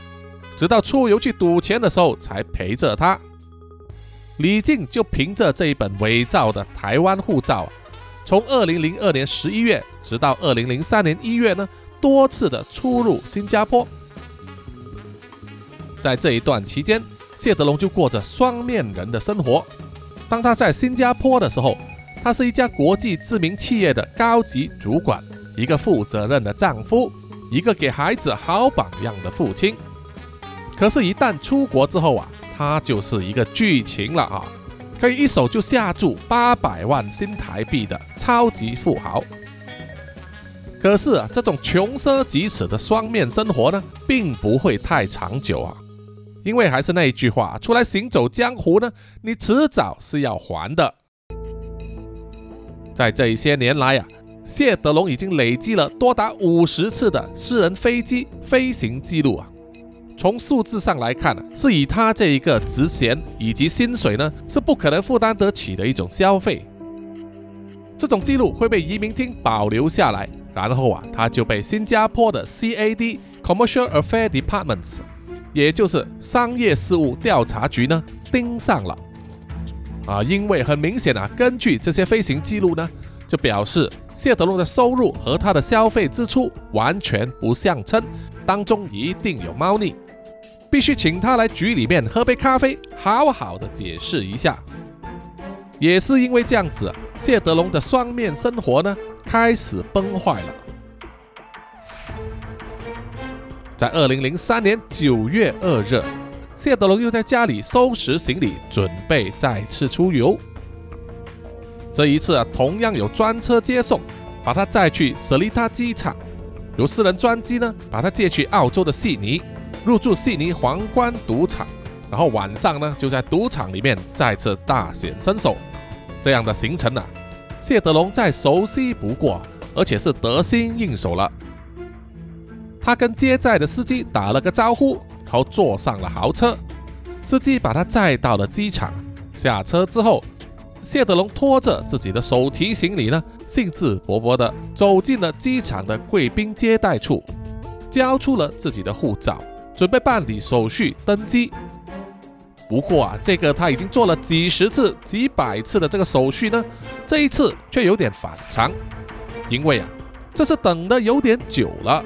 直到出游去赌钱的时候才陪着他。李靖就凭着这一本伪造的台湾护照，从二零零二年十一月直到二零零三年一月呢，多次的出入新加坡。在这一段期间，谢德龙就过着双面人的生活。当他在新加坡的时候，他是一家国际知名企业的高级主管，一个负责任的丈夫，一个给孩子好榜样的父亲。可是，一旦出国之后啊，他就是一个剧情了啊，可以一手就下注八百万新台币的超级富豪。可是啊，这种穷奢极侈的双面生活呢，并不会太长久啊，因为还是那一句话，出来行走江湖呢，你迟早是要还的。在这一些年来啊，谢德龙已经累积了多达五十次的私人飞机飞行记录啊。从数字上来看呢，是以他这一个职衔以及薪水呢，是不可能负担得起的一种消费。这种记录会被移民厅保留下来，然后啊，他就被新加坡的 CAD（Commercial Affairs Departments） 也就是商业事务调查局呢盯上了。啊，因为很明显啊，根据这些飞行记录呢，就表示谢德龙的收入和他的消费支出完全不相称，当中一定有猫腻。必须请他来局里面喝杯咖啡，好好的解释一下。也是因为这样子，谢德龙的双面生活呢开始崩坏了。在二零零三年九月二日，谢德龙又在家里收拾行李，准备再次出游。这一次啊，同样有专车接送，把他载去舍利塔机场，由私人专机呢把他接去澳洲的悉尼。入住悉尼皇冠赌场，然后晚上呢就在赌场里面再次大显身手，这样的行程呢，谢德龙再熟悉不过，而且是得心应手了。他跟接载的司机打了个招呼，然后坐上了豪车，司机把他载到了机场。下车之后，谢德龙拖着自己的手提行李呢，兴致勃勃地走进了机场的贵宾接待处，交出了自己的护照，准备办理手续登机。不过啊，这个他已经做了几十次、几百次的这个手续呢，这一次却有点反常，因为啊，这是等的有点久了。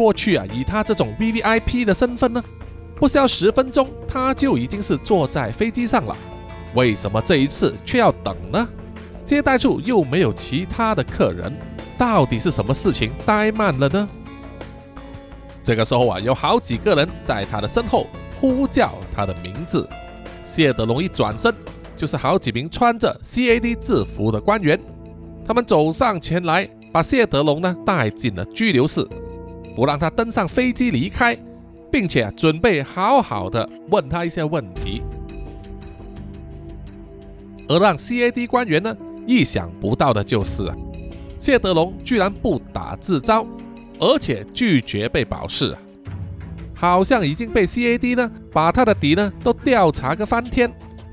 过去啊，以他这种 V V I P 的身份呢，不需要十分钟，他就已经是坐在飞机上了。为什么这一次却要等呢？接待处又没有其他的客人，到底是什么事情怠慢了呢？这个时候啊，有好几个人在他的身后呼叫他的名字。谢德龙一转身，就是好几名穿着 CAD 制服的官员，他们走上前来，把谢德龙呢带进了拘留室，不让他登上飞机离开，并且准备好好的问他一些问题。而让 CAD 官员呢意想不到的就是，谢德龙居然不打自招。而且拒绝被保释，好像已经被 CAD 呢把他的底呢都调查个翻天，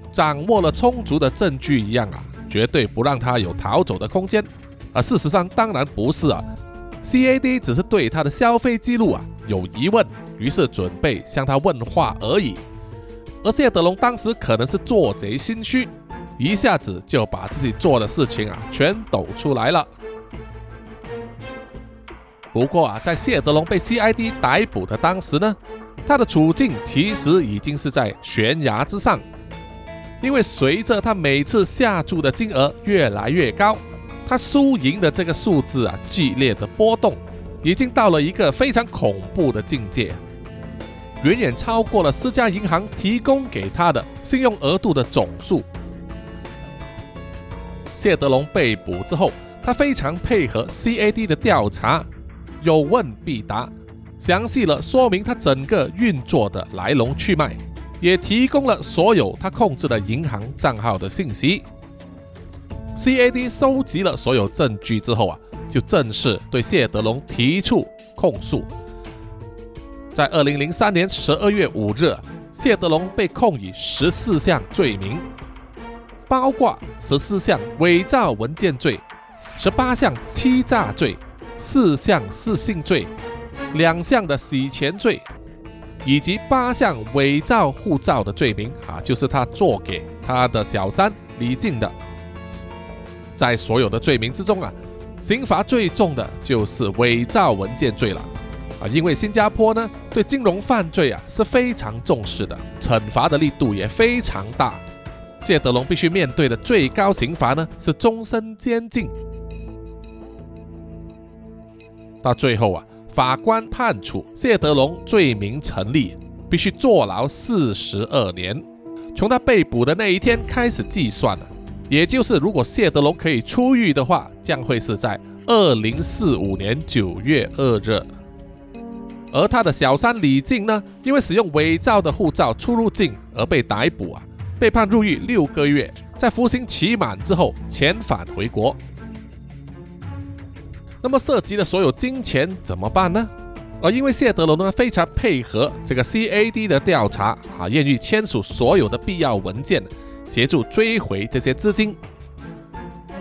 掌握了充足的证据一样啊，绝对不让他有逃走的空间。而事实上当然不是啊，CAD 只是对他的消费记录啊有疑问，于是准备向他问话而已。而谢德龙当时可能是做贼心虚，一下子就把自己做的事情啊全抖出来了。不过啊，在谢德龙被 CID 逮捕的当时呢，他的处境其实已经是在悬崖之上，因为随着他每次下注的金额越来越高，他输赢的这个数字啊剧烈的波动，已经到了一个非常恐怖的境界，远远超过了私家银行提供给他的信用额度的总数。谢德龙被捕之后，他非常配合 CAD 的调查。有问必答，详细了说明他整个运作的来龙去脉，也提供了所有他控制的银行账号的信息。CAD 收集了所有证据之后啊，就正式对谢德龙提出控诉。在二零零三年十二月五日，谢德龙被控以十四项罪名，包括十四项伪造文件罪、十八项欺诈罪。四项失信罪，两项的洗钱罪，以及八项伪造护照的罪名啊，就是他做给他的小三李静的。在所有的罪名之中啊，刑罚最重的就是伪造文件罪了啊，因为新加坡呢对金融犯罪啊是非常重视的，惩罚的力度也非常大。谢德龙必须面对的最高刑罚呢是终身监禁。到最后啊，法官判处谢德龙罪名成立，必须坐牢四十二年。从他被捕的那一天开始计算了，也就是如果谢德龙可以出狱的话，将会是在二零四五年九月二日。而他的小三李静呢，因为使用伪造的护照出入境而被逮捕啊，被判入狱六个月，在服刑期满之后遣返回国。那么涉及的所有金钱怎么办呢？而因为谢德龙呢非常配合这个 CAD 的调查啊，愿意签署所有的必要文件，协助追回这些资金。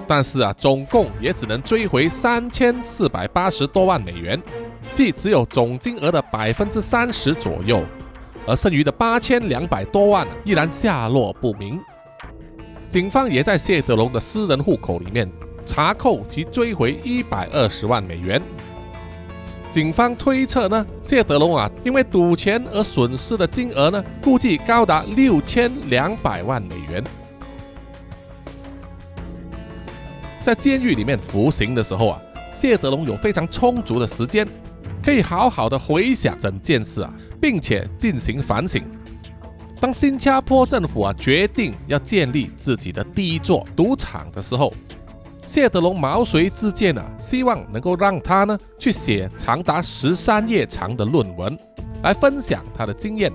但是啊，总共也只能追回三千四百八十多万美元，即只有总金额的百分之三十左右，而剩余的八千两百多万依然下落不明。警方也在谢德龙的私人户口里面。查扣及追回一百二十万美元。警方推测呢，谢德龙啊，因为赌钱而损失的金额呢，估计高达六千两百万美元。在监狱里面服刑的时候啊，谢德龙有非常充足的时间，可以好好的回想整件事啊，并且进行反省。当新加坡政府啊决定要建立自己的第一座赌场的时候，谢德龙毛遂自荐啊，希望能够让他呢去写长达十三页长的论文，来分享他的经验，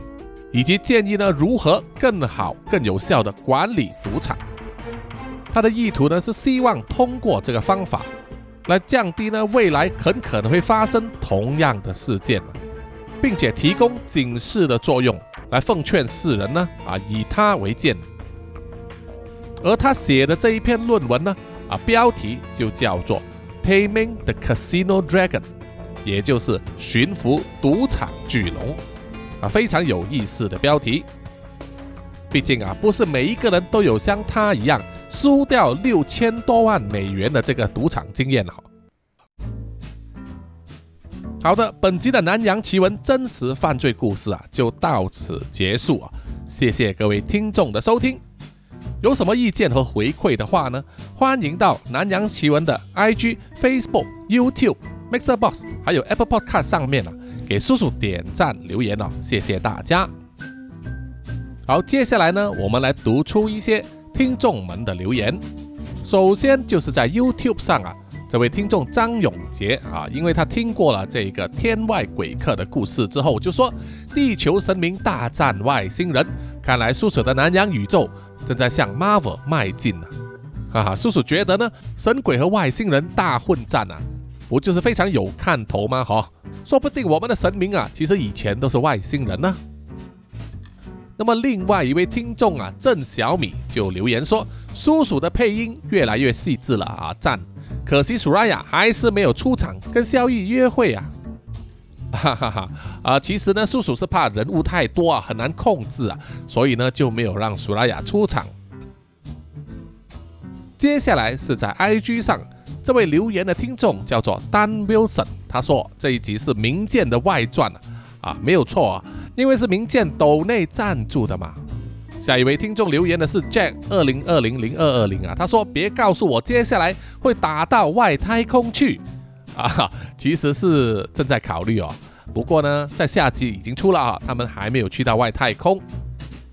以及建议呢如何更好、更有效的管理赌场。他的意图呢是希望通过这个方法，来降低呢未来很可能会发生同样的事件，并且提供警示的作用，来奉劝世人呢啊以他为鉴。而他写的这一篇论文呢，啊，标题就叫做《Taming the Casino Dragon》，也就是驯服赌场巨龙，啊，非常有意思的标题。毕竟啊，不是每一个人都有像他一样输掉六千多万美元的这个赌场经验哈。好的，本集的南洋奇闻真实犯罪故事啊，就到此结束啊！谢谢各位听众的收听。有什么意见和回馈的话呢？欢迎到南洋奇闻的 IG、Facebook、YouTube、Mixer Box 还有 Apple Podcast 上面啊，给叔叔点赞留言哦！谢谢大家。好，接下来呢，我们来读出一些听众们的留言。首先就是在 YouTube 上啊。这位听众张永杰啊，因为他听过了这个天外鬼客的故事之后，就说地球神明大战外星人，看来叔叔的南洋宇宙正在向 Marvel 迈进呢。哈哈，叔叔觉得呢，神鬼和外星人大混战啊，不就是非常有看头吗？哈，说不定我们的神明啊，其实以前都是外星人呢。那么另外一位听众啊，郑小米就留言说，叔叔的配音越来越细致了啊，赞。可惜苏拉雅还是没有出场跟萧逸约会啊！哈哈哈啊！其实呢，叔叔是怕人物太多啊，很难控制啊，所以呢就没有让苏拉雅出场。接下来是在 IG 上这位留言的听众叫做 Dan Wilson，他说这一集是明剑的外传啊，啊没有错啊，因为是明剑斗内赞助的嘛。下一位听众留言的是 Jack 二零二零零二二零啊，他说别告诉我接下来会打到外太空去啊哈，其实是正在考虑哦。不过呢，在下集已经出了啊，他们还没有去到外太空，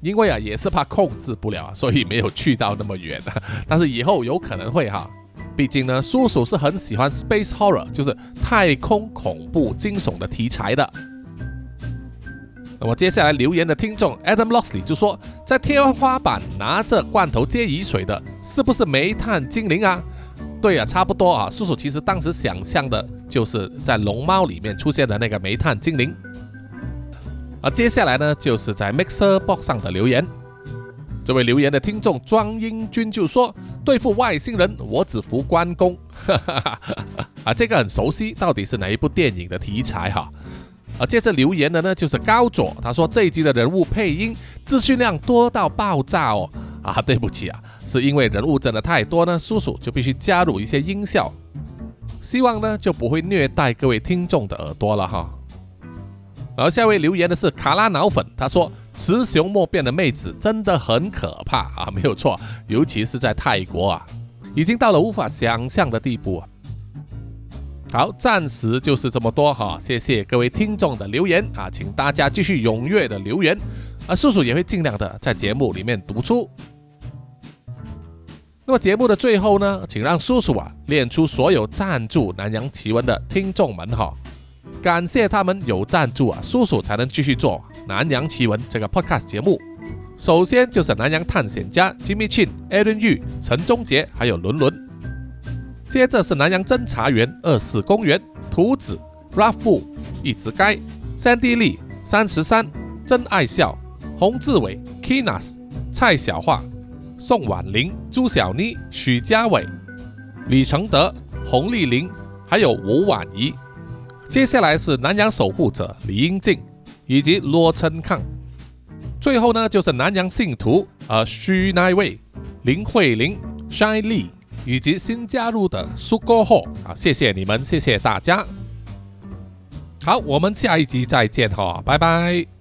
因为啊也是怕控制不了，所以没有去到那么远。但是以后有可能会哈，毕竟呢，叔叔是很喜欢 space horror，就是太空恐怖惊悚的题材的。那么接下来留言的听众 Adam Lockley 就说，在天花板拿着罐头接雨水的，是不是煤炭精灵啊？对啊，差不多啊。叔叔其实当时想象的就是在龙猫里面出现的那个煤炭精灵。而接下来呢，就是在 Mixer Box 上的留言。这位留言的听众庄英军就说，对付外星人，我只服关公。啊，这个很熟悉，到底是哪一部电影的题材哈？而接着留言的呢，就是高佐，他说这一集的人物配音资讯量多到爆炸哦，啊，对不起啊，是因为人物真的太多呢，叔叔就必须加入一些音效，希望呢就不会虐待各位听众的耳朵了哈。然后下位留言的是卡拉脑粉，他说雌雄莫辨的妹子真的很可怕啊，没有错，尤其是在泰国啊，已经到了无法想象的地步。好，暂时就是这么多哈，谢谢各位听众的留言啊，请大家继续踊跃的留言，啊，叔叔也会尽量的在节目里面读出。那么节目的最后呢，请让叔叔啊念出所有赞助南洋奇闻的听众们哈，感谢他们有赞助啊，叔叔才能继续做南洋奇闻这个 podcast 节目。首先就是南洋探险家吉米庆、艾伦玉、陈忠杰还有伦伦。接着是南洋侦查员二四公园、图子、Raffu、一直该、三 D 利、三十三、真爱笑、洪志伟、Kinas、蔡小桦、宋婉玲、朱小妮、许家伟、李承德、洪丽玲，还有吴婉仪。接下来是南洋守护者李英静以及罗琛康。最后呢，就是南洋信徒呃徐乃位、林慧玲、Shine Lee。以及新加入的苏哥后啊，谢谢你们，谢谢大家。好，我们下一集再见哈，拜拜。